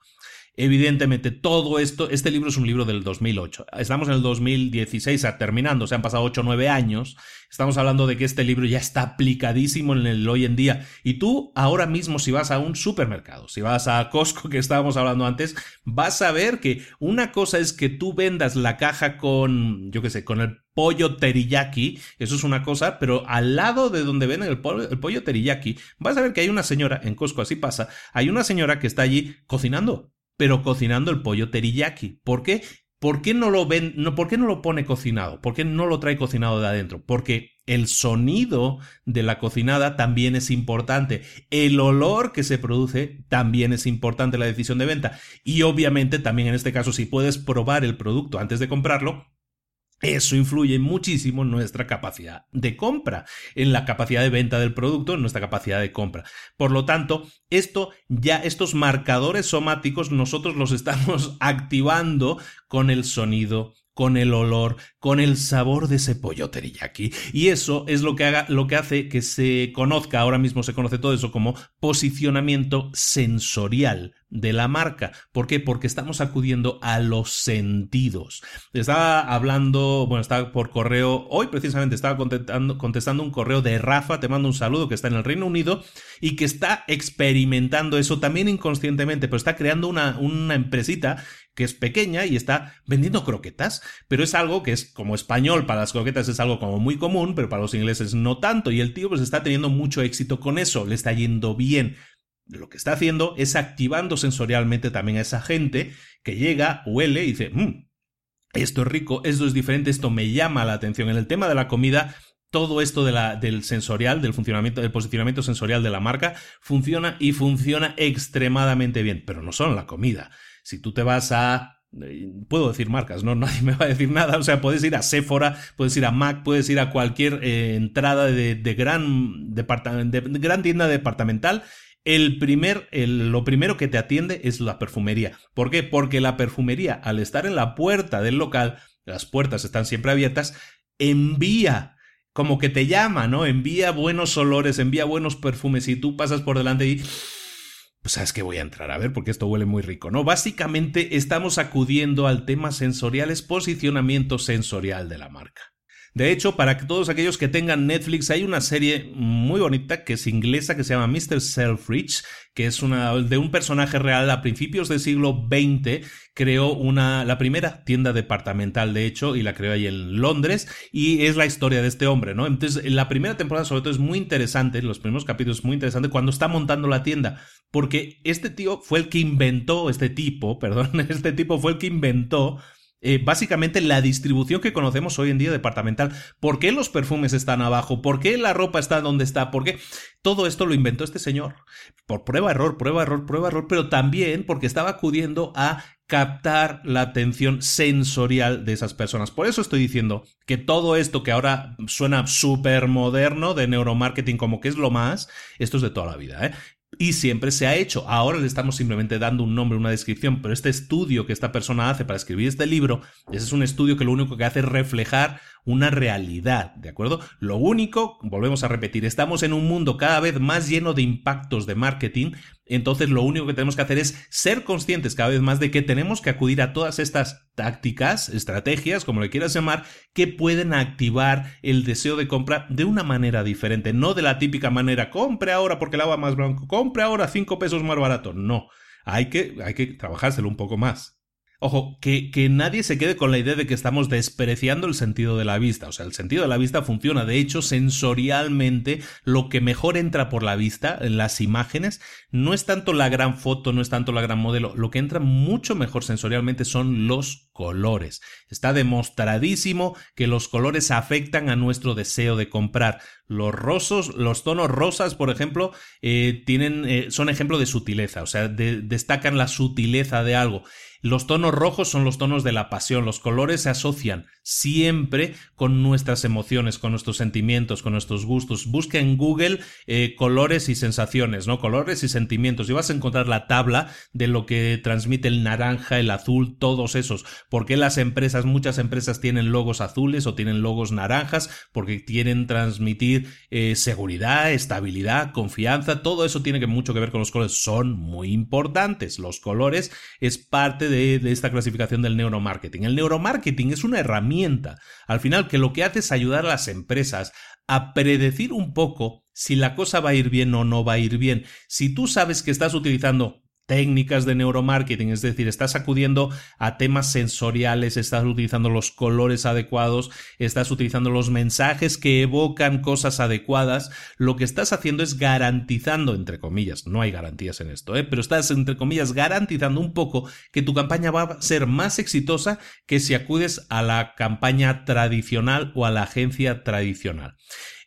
Evidentemente, todo esto, este libro es un libro del 2008. Estamos en el 2016 terminando, se han pasado 8 o 9 años. Estamos hablando de que este libro ya está aplicadísimo en el hoy en día. Y tú, ahora mismo, si vas a un supermercado, si vas a Costco, que estábamos hablando antes, vas a ver que una cosa es que tú vendas la caja con, yo qué sé, con el pollo teriyaki, eso es una cosa, pero al lado de donde venden el pollo, el pollo teriyaki, vas a ver que hay una señora, en Costco así pasa, hay una señora que está allí cocinando pero cocinando el pollo teriyaki. ¿Por qué? ¿Por qué no lo ven, por qué no lo pone cocinado? ¿Por qué no lo trae cocinado de adentro? Porque el sonido de la cocinada también es importante. El olor que se produce también es importante en la decisión de venta. Y obviamente también en este caso, si puedes probar el producto antes de comprarlo, eso influye muchísimo en nuestra capacidad de compra, en la capacidad de venta del producto, en nuestra capacidad de compra. Por lo tanto, esto ya, estos marcadores somáticos, nosotros los estamos activando con el sonido, con el olor, con el sabor de ese pollo teriyaki. Y eso es lo que, haga, lo que hace que se conozca, ahora mismo se conoce todo eso como posicionamiento sensorial de la marca. ¿Por qué? Porque estamos acudiendo a los sentidos. Estaba hablando, bueno, estaba por correo, hoy precisamente estaba contestando, un correo de Rafa, te mando un saludo, que está en el Reino Unido y que está experimentando eso también inconscientemente, pero está creando una, una empresita que es pequeña y está vendiendo croquetas, pero es algo que es como español para las croquetas es algo como muy común, pero para los ingleses no tanto y el tío pues está teniendo mucho éxito con eso, le está yendo bien lo que está haciendo es activando sensorialmente también a esa gente que llega, huele y dice, mmm, esto es rico, esto es diferente, esto me llama la atención. En el tema de la comida, todo esto del sensorial, del funcionamiento, del posicionamiento sensorial de la marca, funciona y funciona extremadamente bien, pero no solo la comida. Si tú te vas a eh, puedo decir marcas, no nadie me va a decir nada, o sea, puedes ir a Sephora, puedes ir a Mac, puedes ir a cualquier eh, entrada de, gran de gran tienda departamental el primer, lo primero que te atiende es la perfumería. ¿Por qué? Porque la perfumería, al estar en la puerta del local, las puertas están siempre abiertas, envía, como que te llama, ¿no? Envía buenos olores, envía buenos perfumes y tú pasas por delante y... Pues sabes que voy a entrar a ver porque esto huele muy rico, ¿no? Básicamente estamos acudiendo al tema sensorial, es posicionamiento sensorial de la marca. De hecho, para todos aquellos que tengan Netflix, hay una serie muy bonita que es inglesa que se llama Mr. Selfridge, que es una de un personaje real a principios del siglo XX creó una la primera tienda departamental de hecho y la creó ahí en Londres y es la historia de este hombre, ¿no? Entonces, la primera temporada sobre todo es muy interesante, los primeros capítulos muy interesante cuando está montando la tienda, porque este tío fue el que inventó este tipo, perdón, este tipo fue el que inventó eh, básicamente la distribución que conocemos hoy en día departamental. ¿Por qué los perfumes están abajo? ¿Por qué la ropa está donde está? ¿Por qué? Todo esto lo inventó este señor. Por prueba, error, prueba, error, prueba, error, pero también porque estaba acudiendo a captar la atención sensorial de esas personas. Por eso estoy diciendo que todo esto que ahora suena súper moderno de neuromarketing como que es lo más, esto es de toda la vida. ¿eh? Y siempre se ha hecho. Ahora le estamos simplemente dando un nombre, una descripción, pero este estudio que esta persona hace para escribir este libro, ese es un estudio que lo único que hace es reflejar una realidad, ¿de acuerdo? Lo único, volvemos a repetir, estamos en un mundo cada vez más lleno de impactos de marketing entonces lo único que tenemos que hacer es ser conscientes cada vez más de que tenemos que acudir a todas estas tácticas, estrategias, como le quieras llamar, que pueden activar el deseo de compra de una manera diferente, no de la típica manera, compre ahora porque el agua más blanco, compre ahora cinco pesos más barato, no, hay que, hay que trabajárselo un poco más. Ojo, que, que, nadie se quede con la idea de que estamos despreciando el sentido de la vista. O sea, el sentido de la vista funciona. De hecho, sensorialmente, lo que mejor entra por la vista, en las imágenes, no es tanto la gran foto, no es tanto la gran modelo. Lo que entra mucho mejor sensorialmente son los colores. Está demostradísimo que los colores afectan a nuestro deseo de comprar. Los rosos, los tonos rosas, por ejemplo, eh, tienen, eh, son ejemplo de sutileza. O sea, destacan la sutileza de algo. Los tonos rojos son los tonos de la pasión, los colores se asocian siempre con nuestras emociones, con nuestros sentimientos, con nuestros gustos. Busca en Google eh, colores y sensaciones, ¿no? Colores y sentimientos y vas a encontrar la tabla de lo que transmite el naranja, el azul, todos esos. ¿Por qué las empresas, muchas empresas tienen logos azules o tienen logos naranjas? Porque quieren transmitir eh, seguridad, estabilidad, confianza, todo eso tiene mucho que ver con los colores. Son muy importantes. Los colores es parte de de, esta clasificación del neuromarketing. El neuromarketing es una herramienta, al final, que lo que hace es ayudar a las empresas a predecir un poco si la cosa va a ir bien o no va a ir bien. Si tú sabes que estás utilizando técnicas de neuromarketing, es decir, estás acudiendo a temas sensoriales, estás utilizando los colores adecuados, estás utilizando los mensajes que evocan cosas adecuadas, lo que estás haciendo es garantizando, entre comillas, no hay garantías en esto, ¿eh? pero estás, entre comillas, garantizando un poco que tu campaña va a ser más exitosa que si acudes a la campaña tradicional o a la agencia tradicional.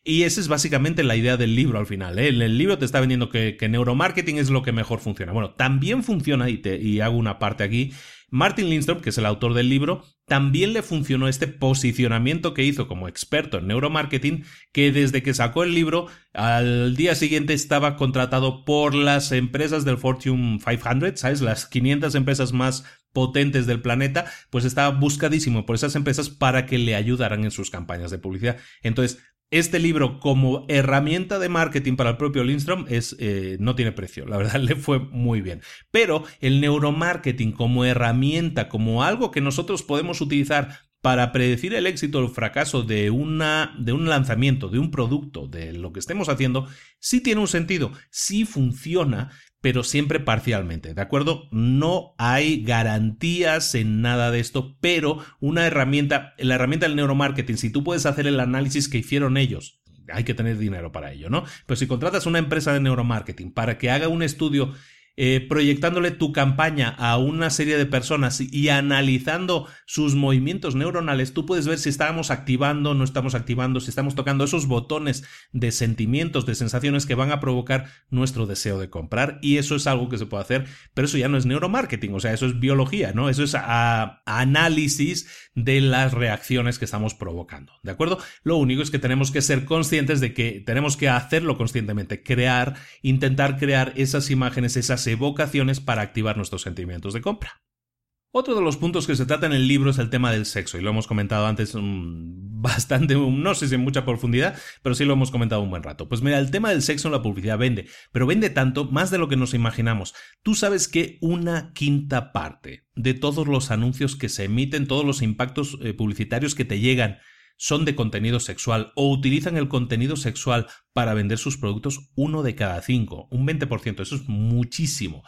Y esa es básicamente la idea del libro al final. ¿eh? El libro te está vendiendo que, neuromarketing es lo que mejor funciona. Bueno, también funciona, y, te, y hago una parte aquí, Martin Lindstrom, que es el autor del libro, también le funcionó este posicionamiento que hizo como experto en neuromarketing, que desde que sacó el libro, al día siguiente estaba contratado por las empresas del Fortune 500, ¿sabes? Las 500 empresas más potentes del planeta, pues estaba buscadísimo por esas empresas para que le ayudaran en sus campañas de publicidad. Entonces, este libro como herramienta de marketing para el propio Lindstrom es, eh, no tiene precio, la verdad le fue muy bien. Pero el neuromarketing como herramienta, como algo que nosotros podemos utilizar para predecir el éxito o el fracaso de, una, de un lanzamiento, de un producto, de lo que estemos haciendo, sí tiene un sentido, sí funciona, pero siempre parcialmente, ¿de acuerdo? No hay garantías en nada de esto, pero una herramienta, la herramienta del neuromarketing, si tú puedes hacer el análisis que hicieron ellos, hay que tener dinero para ello, ¿no? Pero si contratas una empresa de neuromarketing para que haga un estudio eh, proyectándole tu campaña a una serie de personas y analizando sus movimientos neuronales, tú puedes ver si estamos activando, no estamos activando, si estamos tocando esos botones de sentimientos, de sensaciones que van a provocar nuestro deseo de comprar. Y eso es algo que se puede hacer, pero eso ya no es neuromarketing, o sea, eso es biología, ¿no? Eso es análisis de las reacciones que estamos provocando, ¿de acuerdo? Lo único es que tenemos que ser conscientes de que tenemos que hacerlo conscientemente, crear, intentar crear esas imágenes, esas evocaciones para activar nuestros sentimientos de compra. Otro de los puntos que se trata en el libro es el tema del sexo, y lo hemos comentado antes mm, bastante, no sé si en mucha profundidad, pero sí lo hemos comentado un buen rato. Pues mira, el tema del sexo en la publicidad vende, pero vende tanto, más de lo que nos imaginamos. Tú sabes que una quinta parte de todos los anuncios que se emiten, todos los impactos eh, publicitarios que te llegan, son de contenido sexual o utilizan el contenido sexual para vender sus productos uno de cada cinco, un 20%, eso es muchísimo.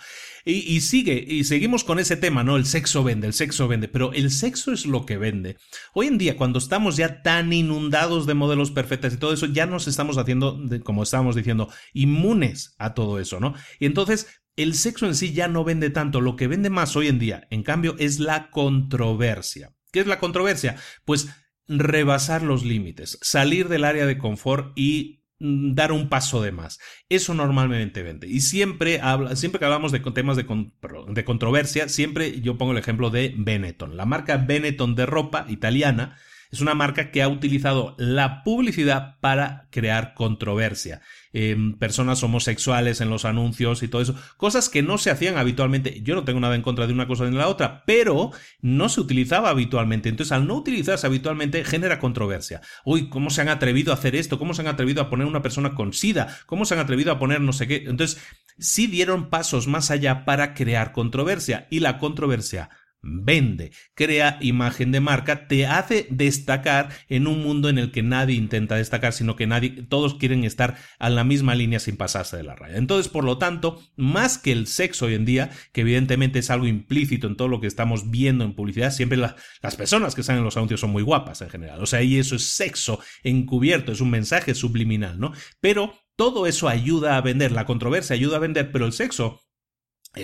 Y, sigue, y seguimos con ese tema, ¿no? El sexo vende, el sexo vende, pero el sexo es lo que vende. Hoy en día, cuando estamos ya tan inundados de modelos perfectos y todo eso, ya nos estamos haciendo, como estábamos diciendo, inmunes a todo eso, ¿no? Y entonces, el sexo en sí ya no vende tanto, lo que vende más hoy en día, en cambio, es la controversia. ¿Qué es la controversia? Pues rebasar los límites, salir del área de confort y mm, dar un paso de más. Eso normalmente vende. Y siempre, habla, siempre que hablamos de temas de, de controversia, siempre yo pongo el ejemplo de Benetton. La marca Benetton de ropa italiana es una marca que ha utilizado la publicidad para crear controversia. Em, personas homosexuales en los anuncios y todo eso. Cosas que no se hacían habitualmente. Yo no tengo nada en contra de una cosa ni de la otra, pero no se utilizaba habitualmente. Entonces, al no utilizarse habitualmente, genera controversia. Uy, ¿cómo se han atrevido a hacer esto? ¿Cómo se han atrevido a poner una persona con SIDA? ¿Cómo se han atrevido a poner no sé qué? Entonces, sí dieron pasos más allá para crear controversia y la controversia vende, crea imagen de marca, te hace destacar en un mundo en el que nadie intenta destacar, sino que nadie, todos quieren estar a la misma línea sin pasarse de la raya. Entonces, por lo tanto, más que el sexo hoy en día, que evidentemente es algo implícito en todo lo que estamos viendo en publicidad, siempre las personas que salen en los anuncios son muy guapas en general. O sea, y eso es sexo encubierto, es un mensaje subliminal, ¿no? Pero todo eso ayuda a vender, la controversia ayuda a vender, pero el sexo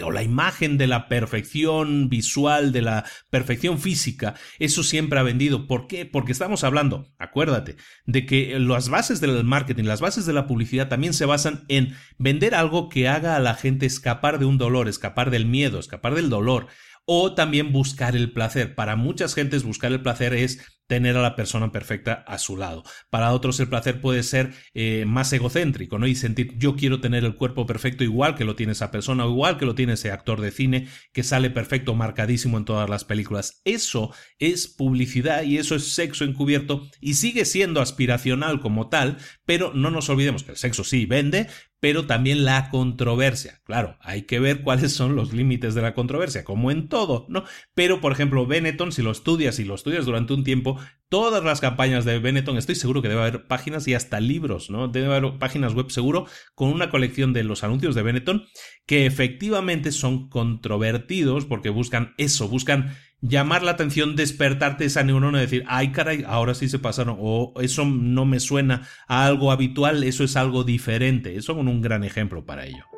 o la imagen de la perfección visual, de la perfección física, eso siempre ha vendido. ¿Por qué? Porque estamos hablando, acuérdate, de que las bases del marketing, las bases de la publicidad también se basan en vender algo que haga a la gente escapar de un dolor, escapar del miedo, escapar del dolor o también buscar el placer. Para muchas gentes buscar el placer es tener a la persona perfecta a su lado. Para otros el placer puede ser eh, más egocéntrico, ¿no? Y sentir yo quiero tener el cuerpo perfecto igual que lo tiene esa persona o igual que lo tiene ese actor de cine que sale perfecto, marcadísimo en todas las películas. Eso es publicidad y eso es sexo encubierto y sigue siendo aspiracional como tal, pero no nos olvidemos que el sexo sí vende, pero también la controversia. Claro, hay que ver cuáles son los límites de la controversia, como en todo, ¿no? Pero, por ejemplo, Benetton, si lo estudias y lo estudias durante un tiempo, todas las campañas de Benetton, estoy seguro que debe haber páginas y hasta libros, ¿no? Debe haber páginas web seguro con una colección de los anuncios de Benetton que efectivamente son controvertidos porque buscan eso, buscan llamar la atención, despertarte esa neurona y decir, ay caray, ahora sí se pasaron, o eso no me suena a algo habitual, eso es algo diferente. Eso es un gran ejemplo para ello.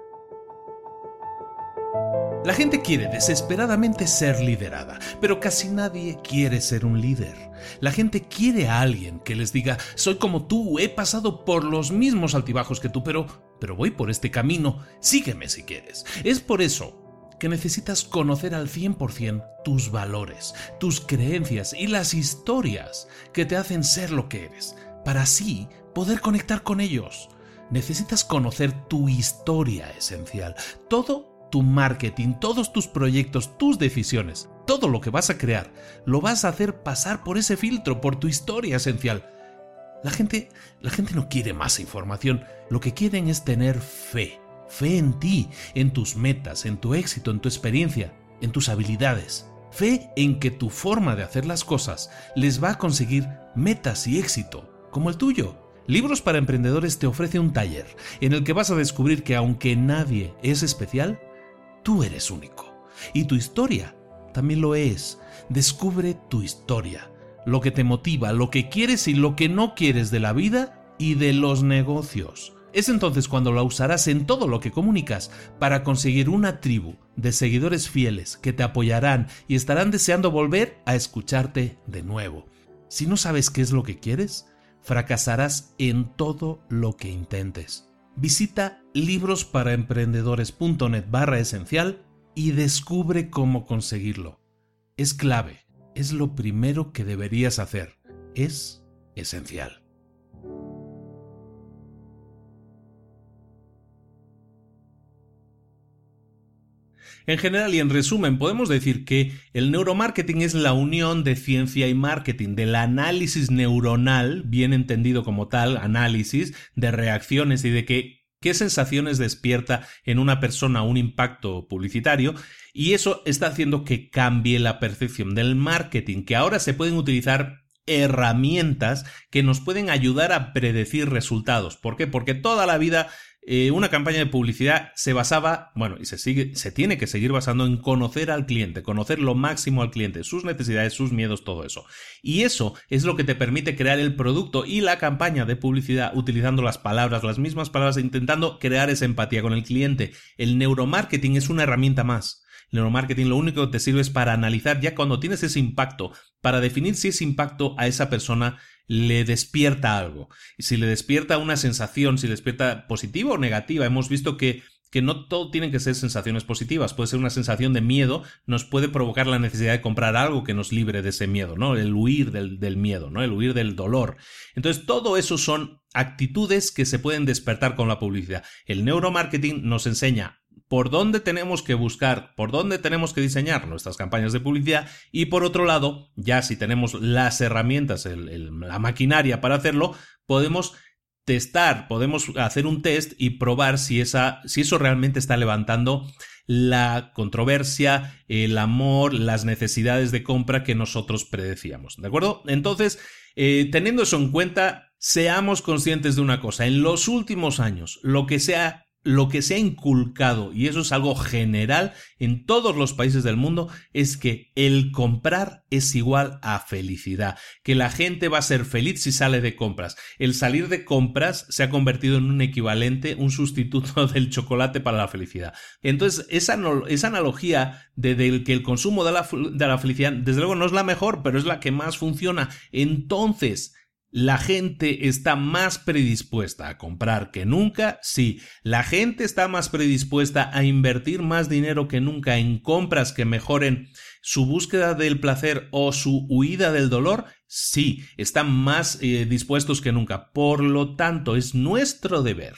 La gente quiere desesperadamente ser liderada, pero casi nadie quiere ser un líder. La gente quiere a alguien que les diga, soy como tú, he pasado por los mismos altibajos que tú, pero, pero voy por este camino, sígueme si quieres. Es por eso que necesitas conocer al 100% tus valores, tus creencias y las historias que te hacen ser lo que eres, para así poder conectar con ellos. Necesitas conocer tu historia esencial, todo tu marketing, todos tus proyectos, tus decisiones, todo lo que vas a crear, lo vas a hacer pasar por ese filtro, por tu historia esencial. La gente, la gente no quiere más información, lo que quieren es tener fe Fe en ti, en tus metas, en tu éxito, en tu experiencia, en tus habilidades. Fe en que tu forma de hacer las cosas les va a conseguir metas y éxito, como el tuyo. Libros para Emprendedores te ofrece un taller en el que vas a descubrir que aunque nadie es especial, tú eres único. Y tu historia también lo es. Descubre tu historia, lo que te motiva, lo que quieres y lo que no quieres de la vida y de los negocios. Es entonces cuando la usarás en todo lo que comunicas para conseguir una tribu de seguidores fieles que te apoyarán y estarán deseando volver a escucharte de nuevo. Si no sabes qué es lo que quieres, fracasarás en todo lo que intentes. Visita librosparaemprendedores.net barra esencial y descubre cómo conseguirlo. Es clave, es lo primero que deberías hacer, es esencial. En general y en resumen, podemos decir que el neuromarketing es la unión de ciencia y marketing, del análisis neuronal, bien entendido como tal, análisis de reacciones y de qué sensaciones despierta en una persona un impacto publicitario y eso está haciendo que cambie la percepción del marketing, que ahora se pueden utilizar herramientas que nos pueden ayudar a predecir resultados. ¿Por qué? Porque toda la vida eh, una campaña de publicidad se basaba, bueno, y se sigue, se tiene que seguir basando en conocer al cliente, conocer lo máximo al cliente, sus necesidades, sus miedos, todo eso. Y eso es lo que te permite crear el producto y la campaña de publicidad utilizando las palabras, las mismas palabras, intentando crear esa empatía con el cliente. El neuromarketing es una herramienta más. El neuromarketing lo único que te sirve es para analizar ya cuando tienes ese impacto, para definir si ese impacto a esa persona le despierta algo. Y si le despierta una sensación, si le despierta positiva o negativa, hemos visto que que no todo tienen que ser sensaciones positivas, puede ser una sensación de miedo, nos puede provocar la necesidad de comprar algo que nos libre de ese miedo, ¿no? El huir del, del, miedo, ¿no? El huir del dolor. Entonces, todo eso son actitudes que se pueden despertar con la publicidad. El neuromarketing nos enseña por dónde tenemos que buscar, por dónde tenemos que diseñar nuestras campañas de publicidad y por otro lado, ya si tenemos las herramientas, la maquinaria para hacerlo, podemos testar, podemos hacer un test y probar si, esa, si eso realmente está levantando la controversia, el amor, las necesidades de compra que nosotros predecíamos. ¿De acuerdo? Entonces, eh, teniendo eso en cuenta, seamos conscientes de una cosa. En los últimos años, lo que sea lo que se ha inculcado, y eso es algo general en todos los países del mundo, es que el comprar es igual a felicidad, que la gente va a ser feliz si sale de compras. El salir de compras se ha convertido en un equivalente, un sustituto del chocolate para la felicidad. Entonces, esa, esa analogía de, que el consumo de la, de la felicidad, desde luego no es la mejor, pero es la que más funciona. Entonces, ¿La gente está más predispuesta a comprar que nunca? Sí. ¿La gente está más predispuesta a invertir más dinero que nunca en compras que mejoren su búsqueda del placer o su huida del dolor? Sí. Están más eh, dispuestos que nunca. Por lo tanto, es nuestro deber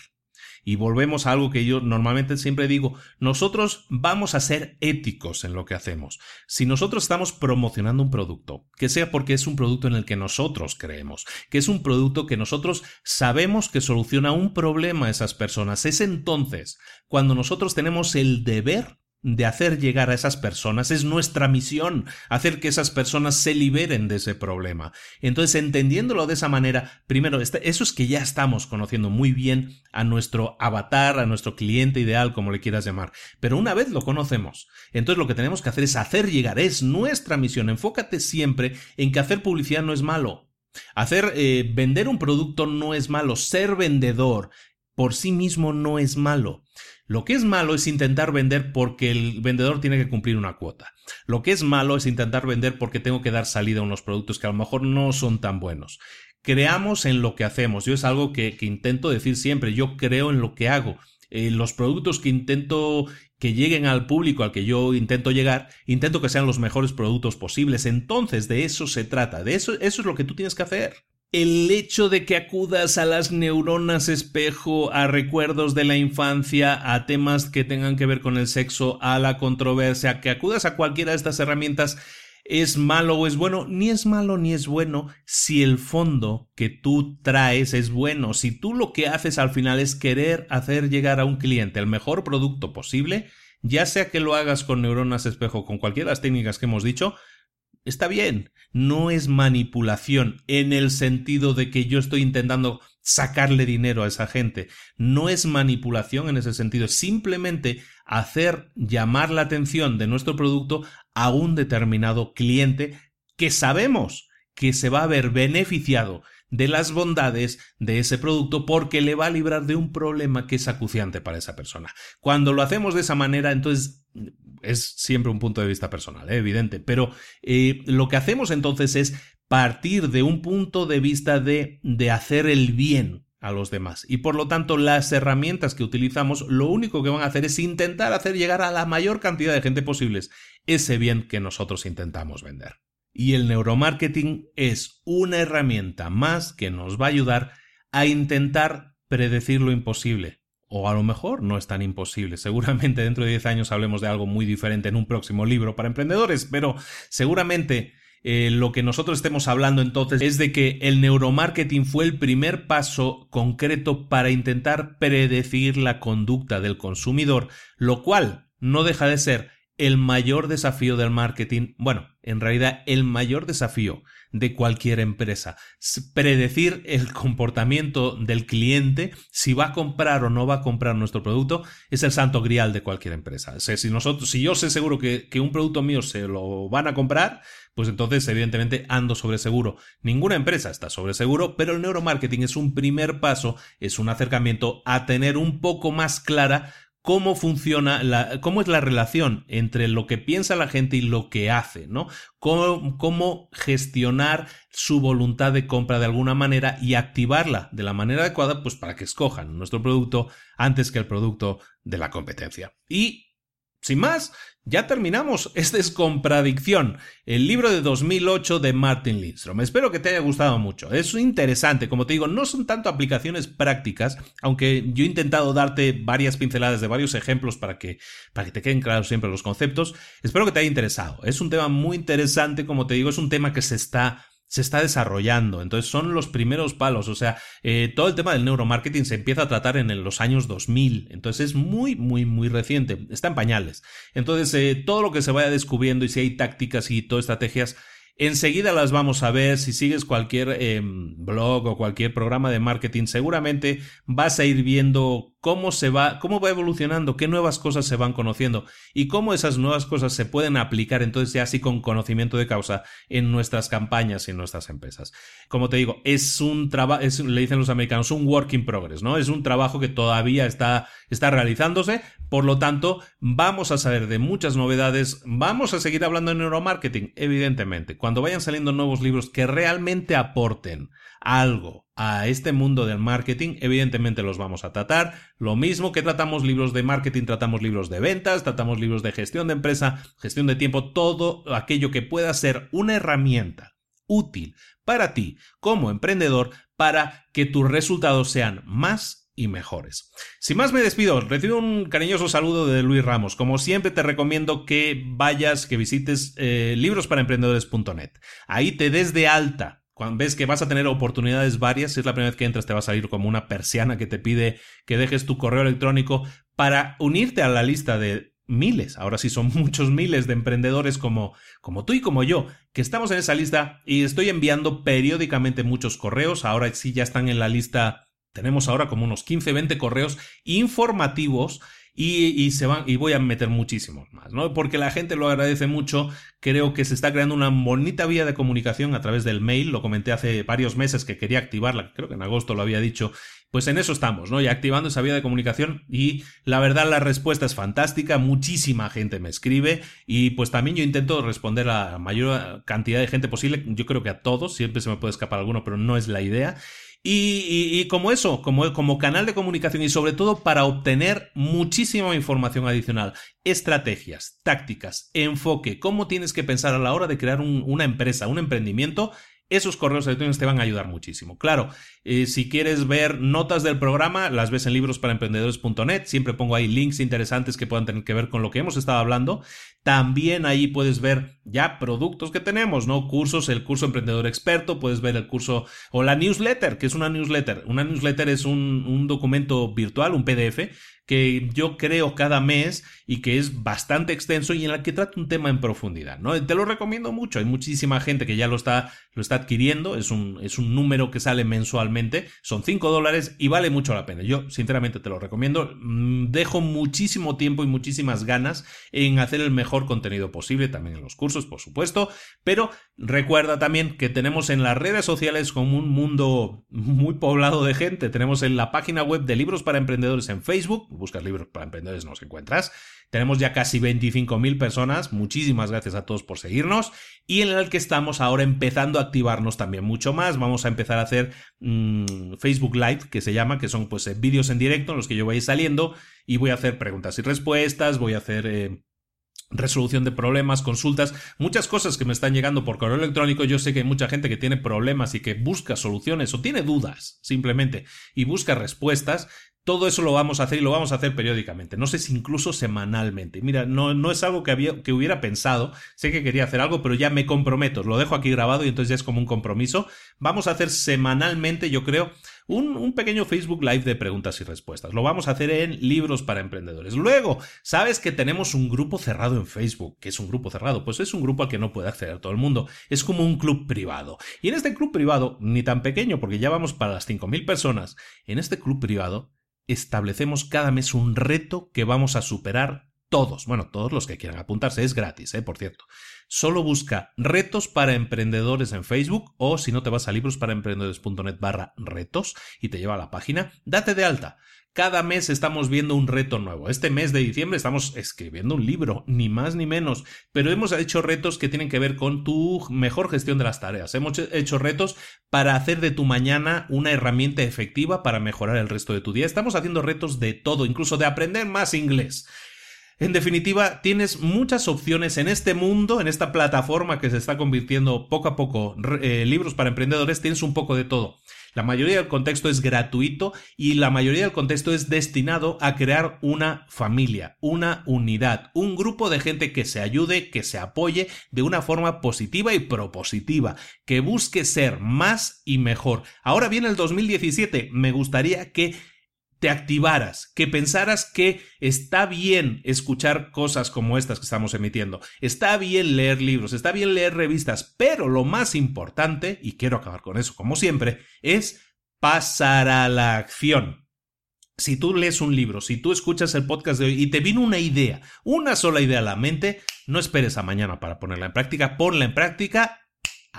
y volvemos a algo que yo normalmente siempre digo, nosotros vamos a ser éticos en lo que hacemos. Si nosotros estamos promocionando un producto, que sea porque es un producto en el que nosotros creemos, que es un producto que nosotros sabemos que soluciona un problema a esas personas, es entonces cuando nosotros tenemos el deber de hacer llegar a esas personas, es nuestra misión hacer que esas personas se liberen de ese problema. Entonces, entendiéndolo de esa manera, primero, este, eso es que ya estamos conociendo muy bien a nuestro avatar, a nuestro cliente ideal, como le quieras llamar. Pero una vez lo conocemos, entonces lo que tenemos que hacer es hacer llegar, es nuestra misión. Enfócate siempre en que hacer publicidad no es malo. Hacer eh, vender un producto no es malo, ser vendedor por sí mismo no es malo. Lo que es malo es intentar vender porque el vendedor tiene que cumplir una cuota. Lo que es malo es intentar vender porque tengo que dar salida a unos productos que a lo mejor no son tan buenos. Creamos en lo que hacemos. Yo es algo que, intento decir siempre. Yo creo en lo que hago. Eh, los productos que intento que lleguen al público al que yo intento llegar, intento que sean los mejores productos posibles. Entonces, de eso se trata. De eso, eso es lo que tú tienes que hacer el hecho de que acudas a las neuronas espejo, a recuerdos de la infancia, a temas que tengan que ver con el sexo, a la controversia, que acudas a cualquiera de estas herramientas, es malo o es bueno, ni es malo ni es bueno si el fondo que tú traes es bueno, si tú lo que haces al final es querer hacer llegar a un cliente el mejor producto posible, ya sea que lo hagas con neuronas espejo, con cualquiera de las técnicas que hemos dicho, Está bien, no es manipulación en el sentido de que yo estoy intentando sacarle dinero a esa gente. No es manipulación en ese sentido, es simplemente hacer llamar la atención de nuestro producto a un determinado cliente que sabemos que se va a ver beneficiado de las bondades de ese producto porque le va a librar de un problema que es acuciante para esa persona. Cuando lo hacemos de esa manera, entonces es siempre un punto de vista personal, ¿eh? evidente, pero eh, lo que hacemos entonces es partir de un punto de vista de, de hacer el bien a los demás. Y por lo tanto, las herramientas que utilizamos lo único que van a hacer es intentar hacer llegar a la mayor cantidad de gente posibles ese bien que nosotros intentamos vender. Y el neuromarketing es una herramienta más que nos va a ayudar a intentar predecir lo imposible. O a lo mejor no es tan imposible. Seguramente dentro de 10 años hablemos de algo muy diferente en un próximo libro para emprendedores, pero seguramente eh, lo que nosotros estemos hablando entonces es de que el neuromarketing fue el primer paso concreto para intentar predecir la conducta del consumidor, lo cual no deja de ser el mayor desafío del marketing, bueno, en realidad el mayor desafío de cualquier empresa, predecir el comportamiento del cliente, si va a comprar o no va a comprar nuestro producto, es el santo grial de cualquier empresa. Si nosotros, si yo sé seguro que, que un producto mío se lo van a comprar, pues entonces evidentemente ando sobre seguro. Ninguna empresa está sobre seguro, pero el neuromarketing es un primer paso, es un acercamiento a tener un poco más clara cómo funciona, la, cómo es la relación entre lo que piensa la gente y lo que hace, ¿no? Cómo, cómo, gestionar su voluntad de compra de alguna manera y activarla de la manera adecuada, pues para que escojan nuestro producto antes que el producto de la competencia. Y sin más, ya terminamos. Esta es Compradicción, el libro de 2008 de Martin Lindstrom. Espero que te haya gustado mucho. Es interesante, como te digo, no son tanto aplicaciones prácticas, aunque yo he intentado darte varias pinceladas de varios ejemplos para que, para que te queden claros siempre los conceptos. Espero que te haya interesado. Es un tema muy interesante, como te digo, es un tema que se está se está desarrollando. Entonces son los primeros palos. O sea, eh, todo el tema del neuromarketing se empieza a tratar en los años 2000. Entonces es muy, muy, muy reciente. Está en pañales. Entonces eh, todo lo que se vaya descubriendo y si hay tácticas y todo estrategias Enseguida las vamos a ver. Si sigues cualquier em, blog o cualquier programa de marketing, seguramente vas a ir viendo cómo se va, cómo va evolucionando, qué nuevas cosas se van conociendo y cómo esas nuevas cosas se pueden aplicar entonces ya así con conocimiento de causa en nuestras campañas y en nuestras empresas. Como te digo, es un trabajo, le dicen los americanos, un work in progress, ¿no? Es un trabajo que todavía está, está realizándose, por lo tanto, vamos a saber de muchas novedades, vamos a seguir hablando de neuromarketing, evidentemente. Cuando vayan saliendo nuevos libros que realmente aporten algo a este mundo del marketing, evidentemente los vamos a tratar. Lo mismo que tratamos libros de marketing, tratamos libros de ventas, tratamos libros de gestión de empresa, gestión de tiempo, todo aquello que pueda ser una herramienta útil para ti como emprendedor para que tus resultados sean más y mejores. Sin más me despido, recibo un cariñoso saludo de Luis Ramos. Como siempre te recomiendo que vayas, que visites eh, librosparaemprendedores.net. Ahí te des de alta. Cuando ves que vas a tener oportunidades varias, si es la primera vez que entras te va a salir como una persiana que te pide que dejes tu correo electrónico para unirte a la lista de miles, ahora sí son muchos miles de emprendedores como, como tú y como yo, que estamos en esa lista y estoy enviando periódicamente muchos correos, ahora sí ya están en la lista tenemos ahora como unos 15, 20 correos informativos y, se van, y voy a meter muchísimos más, ¿no? Porque la gente lo agradece mucho. Creo que se está creando una bonita vía de comunicación a través del mail. Lo comenté hace varios meses que quería activarla, creo que en agosto lo había dicho. Pues en eso estamos, ¿no? Y activando esa vía de comunicación. Y la verdad, la respuesta es fantástica. Muchísima gente me escribe. Y pues también yo intento responder a la mayor cantidad de gente posible. Yo creo que a todos. Siempre se me puede escapar alguno, pero no es la idea. Y, como eso, como, como canal de comunicación y sobre todo para obtener muchísima información adicional, estrategias, tácticas, enfoque, cómo tienes que pensar a la hora de crear una empresa, un emprendimiento esos correos electrónicos te van a ayudar muchísimo. Claro, eh, si quieres ver notas del programa, las ves en librosparaemprendedores.net. Siempre pongo ahí links interesantes que puedan tener que ver con lo que hemos estado hablando. También ahí puedes ver ya productos que tenemos, ¿no? Cursos, el curso Emprendedor Experto, puedes ver el curso o la newsletter, que es una newsletter. Una newsletter es un, un documento virtual, un PDF, que yo creo cada mes y que es bastante extenso y en el que trata un tema en profundidad, ¿no? Te lo recomiendo mucho, hay muchísima gente que ya lo está, lo está adquiriendo, es un, es un número que sale mensualmente, son 5 dólares y vale mucho la pena. Yo sinceramente te lo recomiendo, mm, dejo muchísimo tiempo y muchísimas ganas en hacer el mejor contenido posible, también en los cursos, por supuesto, pero recuerda también que tenemos en las redes sociales como un mundo muy poblado de gente, tenemos en la página web de libros para emprendedores en Facebook, buscas libros para emprendedores, nos encuentras. Tenemos ya casi 25.000 personas. Muchísimas gracias a todos por seguirnos. Y en el que estamos ahora empezando a activarnos también mucho más. Vamos a empezar a hacer mm, Facebook Live, que se llama, que son pues eh, vídeos en directo en los que yo voy saliendo y voy a hacer preguntas y respuestas, voy a hacer... Eh, resolución de problemas, consultas, muchas cosas que me están llegando por correo electrónico. Yo sé que hay mucha gente que tiene problemas y que busca soluciones o tiene dudas simplemente y busca respuestas todo eso lo vamos a hacer y lo vamos a hacer periódicamente. No sé si incluso semanalmente. Mira, no, no es algo que, había, que hubiera pensado. Sé que quería hacer algo, pero ya me comprometo. Lo dejo aquí grabado y entonces ya es como un compromiso. Vamos a hacer semanalmente, yo creo, un, un, pequeño Facebook Live de preguntas y respuestas. Lo vamos a hacer en Libros para Emprendedores. Luego, sabes que tenemos un grupo cerrado en Facebook. ¿Qué es un grupo cerrado? Pues es un grupo al que no puede acceder todo el mundo. Es como un club privado. Y en este club privado, ni tan pequeño, porque ya vamos para las 5.000 personas, en este club privado establecemos cada mes un reto que vamos a superar todos. Bueno, todos los que quieran apuntarse. Es gratis, ¿eh? por cierto. Solo busca retos para emprendedores en Facebook o si no te vas a librosparaemprendedores.net barra retos y te lleva a la página, date de alta. Cada mes estamos viendo un reto nuevo. Este mes de diciembre estamos escribiendo un libro, ni más ni menos, pero hemos hecho retos que tienen que ver con tu mejor gestión de las tareas. Hemos hecho retos para hacer de tu mañana una herramienta efectiva para mejorar el resto de tu día. Estamos haciendo retos de todo, incluso de aprender más inglés. En definitiva, tienes muchas opciones en este mundo, en esta plataforma que se está convirtiendo poco a poco, eh, libros para emprendedores, tienes un poco de todo. La mayoría del contexto es gratuito y la mayoría del contexto es destinado a crear una familia, una unidad, un grupo de gente que se ayude, que se apoye de una forma positiva y propositiva, que busque ser más y mejor. Ahora viene el 2017, me gustaría que te activaras, que pensaras que está bien escuchar cosas como estas que estamos emitiendo, está bien leer libros, está bien leer revistas, pero lo más importante, y quiero acabar con eso como siempre, es pasar a la acción. Si tú lees un libro, si tú escuchas el podcast de hoy y te vino una idea, una sola idea a la mente, no esperes a mañana para ponerla en práctica, ponla en práctica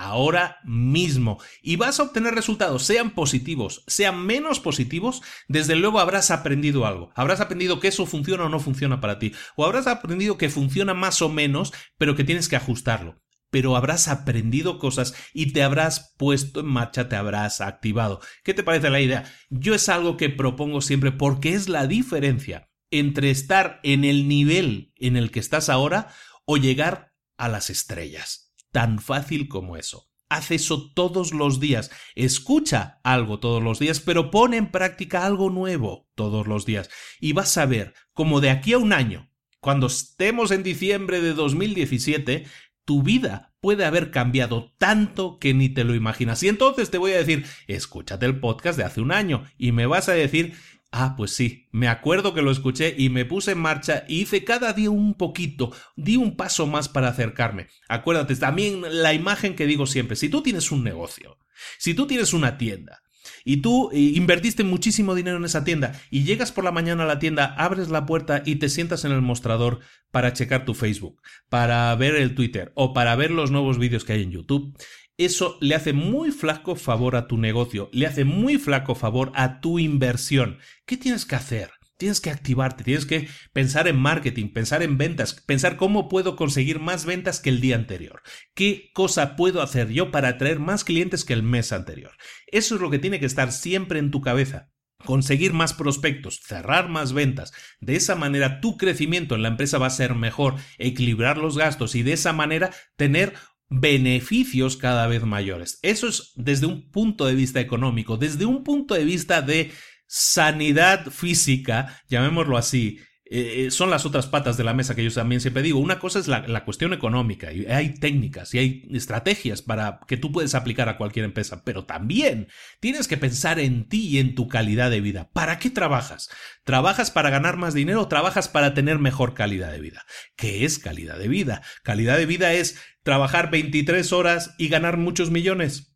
ahora mismo y vas a obtener resultados, sean positivos, sean menos positivos, desde luego habrás aprendido algo, habrás aprendido que eso funciona o no funciona para ti, o habrás aprendido que funciona más o menos, pero que tienes que ajustarlo. Pero habrás aprendido cosas y te habrás puesto en marcha, te habrás activado. ¿Qué te parece la idea? Yo es algo que propongo siempre porque es la diferencia entre estar en el nivel en el que estás ahora o llegar a las estrellas tan fácil como eso. Haz eso todos los días, escucha algo todos los días, pero pone en práctica algo nuevo todos los días. Y vas a ver cómo de aquí a un año, cuando estemos en diciembre de 2017, tu vida puede haber cambiado tanto que ni te lo imaginas. Y entonces te voy a decir, escúchate el podcast de hace un año y me vas a decir Ah, pues sí, me acuerdo que lo escuché y me puse en marcha y hice cada día un poquito, di un paso más para acercarme. Acuérdate, también la imagen que digo siempre, si tú tienes un negocio, si tú tienes una tienda, y tú eh, invertiste muchísimo dinero en esa tienda y llegas por la mañana a la tienda, abres la puerta y te sientas en el mostrador para checar tu Facebook, para ver el Twitter o para ver los nuevos vídeos que hay en YouTube eso le hace muy flaco favor a tu negocio, le hace muy flaco favor a tu inversión. ¿Qué tienes que hacer? Tienes que activarte, tienes que pensar en marketing, pensar en ventas, pensar cómo puedo conseguir más ventas que el día anterior. ¿Qué cosa puedo hacer yo para atraer más clientes que el mes anterior? Eso es lo que tiene que estar siempre en tu cabeza conseguir más prospectos, cerrar más ventas. De esa manera tu crecimiento en la empresa va a ser mejor, equilibrar los gastos y de esa manera tener beneficios cada vez mayores. Eso es desde un punto de vista económico, desde un punto de vista de sanidad física, llamémoslo así, eh, son las otras patas de la mesa que yo también siempre digo. Una cosa es la, la, cuestión económica y hay técnicas y hay estrategias para que tú puedes aplicar a cualquier empresa, pero también tienes que pensar en ti y en tu calidad de vida. ¿Para qué trabajas? ¿Trabajas para ganar más dinero o trabajas para tener mejor calidad de vida? ¿Qué es calidad de vida? Calidad de vida es trabajar 23 horas y ganar muchos millones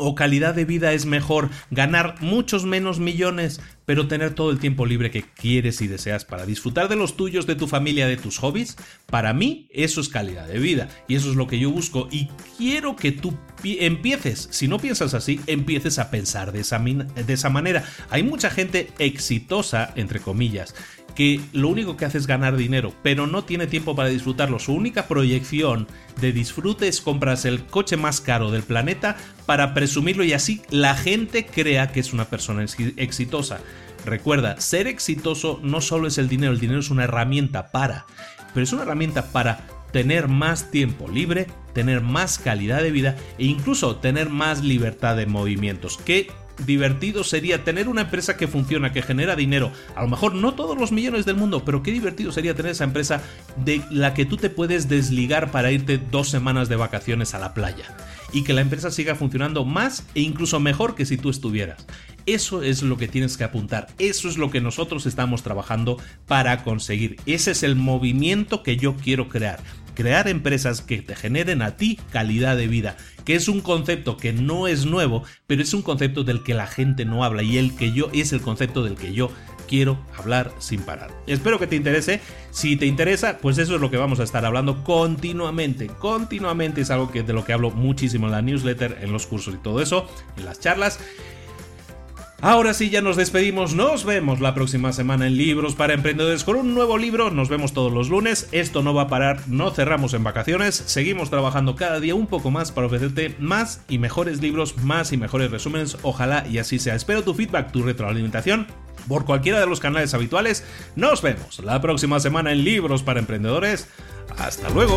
o calidad de vida es mejor ganar muchos menos millones, pero tener todo el tiempo libre que quieres y deseas para disfrutar de los tuyos, de tu familia, de tus hobbies? Para mí eso es calidad de vida y eso es lo que yo busco y quiero que tú empieces, si no piensas así, empieces a pensar de esa, de esa manera. Hay mucha gente exitosa, entre comillas, que lo único que hace es ganar dinero, pero no tiene tiempo para disfrutarlo. Su única proyección de disfrute es comprarse el coche más caro del planeta para presumirlo y así la gente crea que es una persona exitosa. Recuerda, ser exitoso no solo es el dinero, el dinero es una herramienta para, pero es una herramienta para tener más tiempo libre, tener más calidad de vida e incluso tener más libertad de movimientos, que divertido sería tener una empresa que funciona, que genera dinero. A lo mejor no todos los millones del mundo, pero qué divertido sería tener esa empresa de la que tú te puedes desligar para irte dos semanas de vacaciones a la playa. Y que la empresa siga funcionando más e incluso mejor que si tú estuvieras. Eso es lo que tienes que apuntar. Eso es lo que nosotros estamos trabajando para conseguir. Ese es el movimiento que yo quiero crear crear empresas que te generen a ti calidad de vida, que es un concepto que no es nuevo, pero es un concepto del que la gente no habla y el que yo es el concepto del que yo quiero hablar sin parar. Espero que te interese. Si te interesa, pues eso es lo que vamos a estar hablando continuamente. Continuamente es algo que de lo que hablo muchísimo en la newsletter, en los cursos y todo eso, en las charlas. Ahora sí, ya nos despedimos. Nos vemos la próxima semana en Libros para Emprendedores con un nuevo libro. Nos vemos todos los lunes. Esto no va a parar, no cerramos en vacaciones. Seguimos trabajando cada día un poco más para ofrecerte más y mejores libros, más y mejores resúmenes. Ojalá y así sea. Espero tu feedback, tu retroalimentación por cualquiera de los canales habituales. Nos vemos la próxima semana en Libros para Emprendedores. Hasta luego.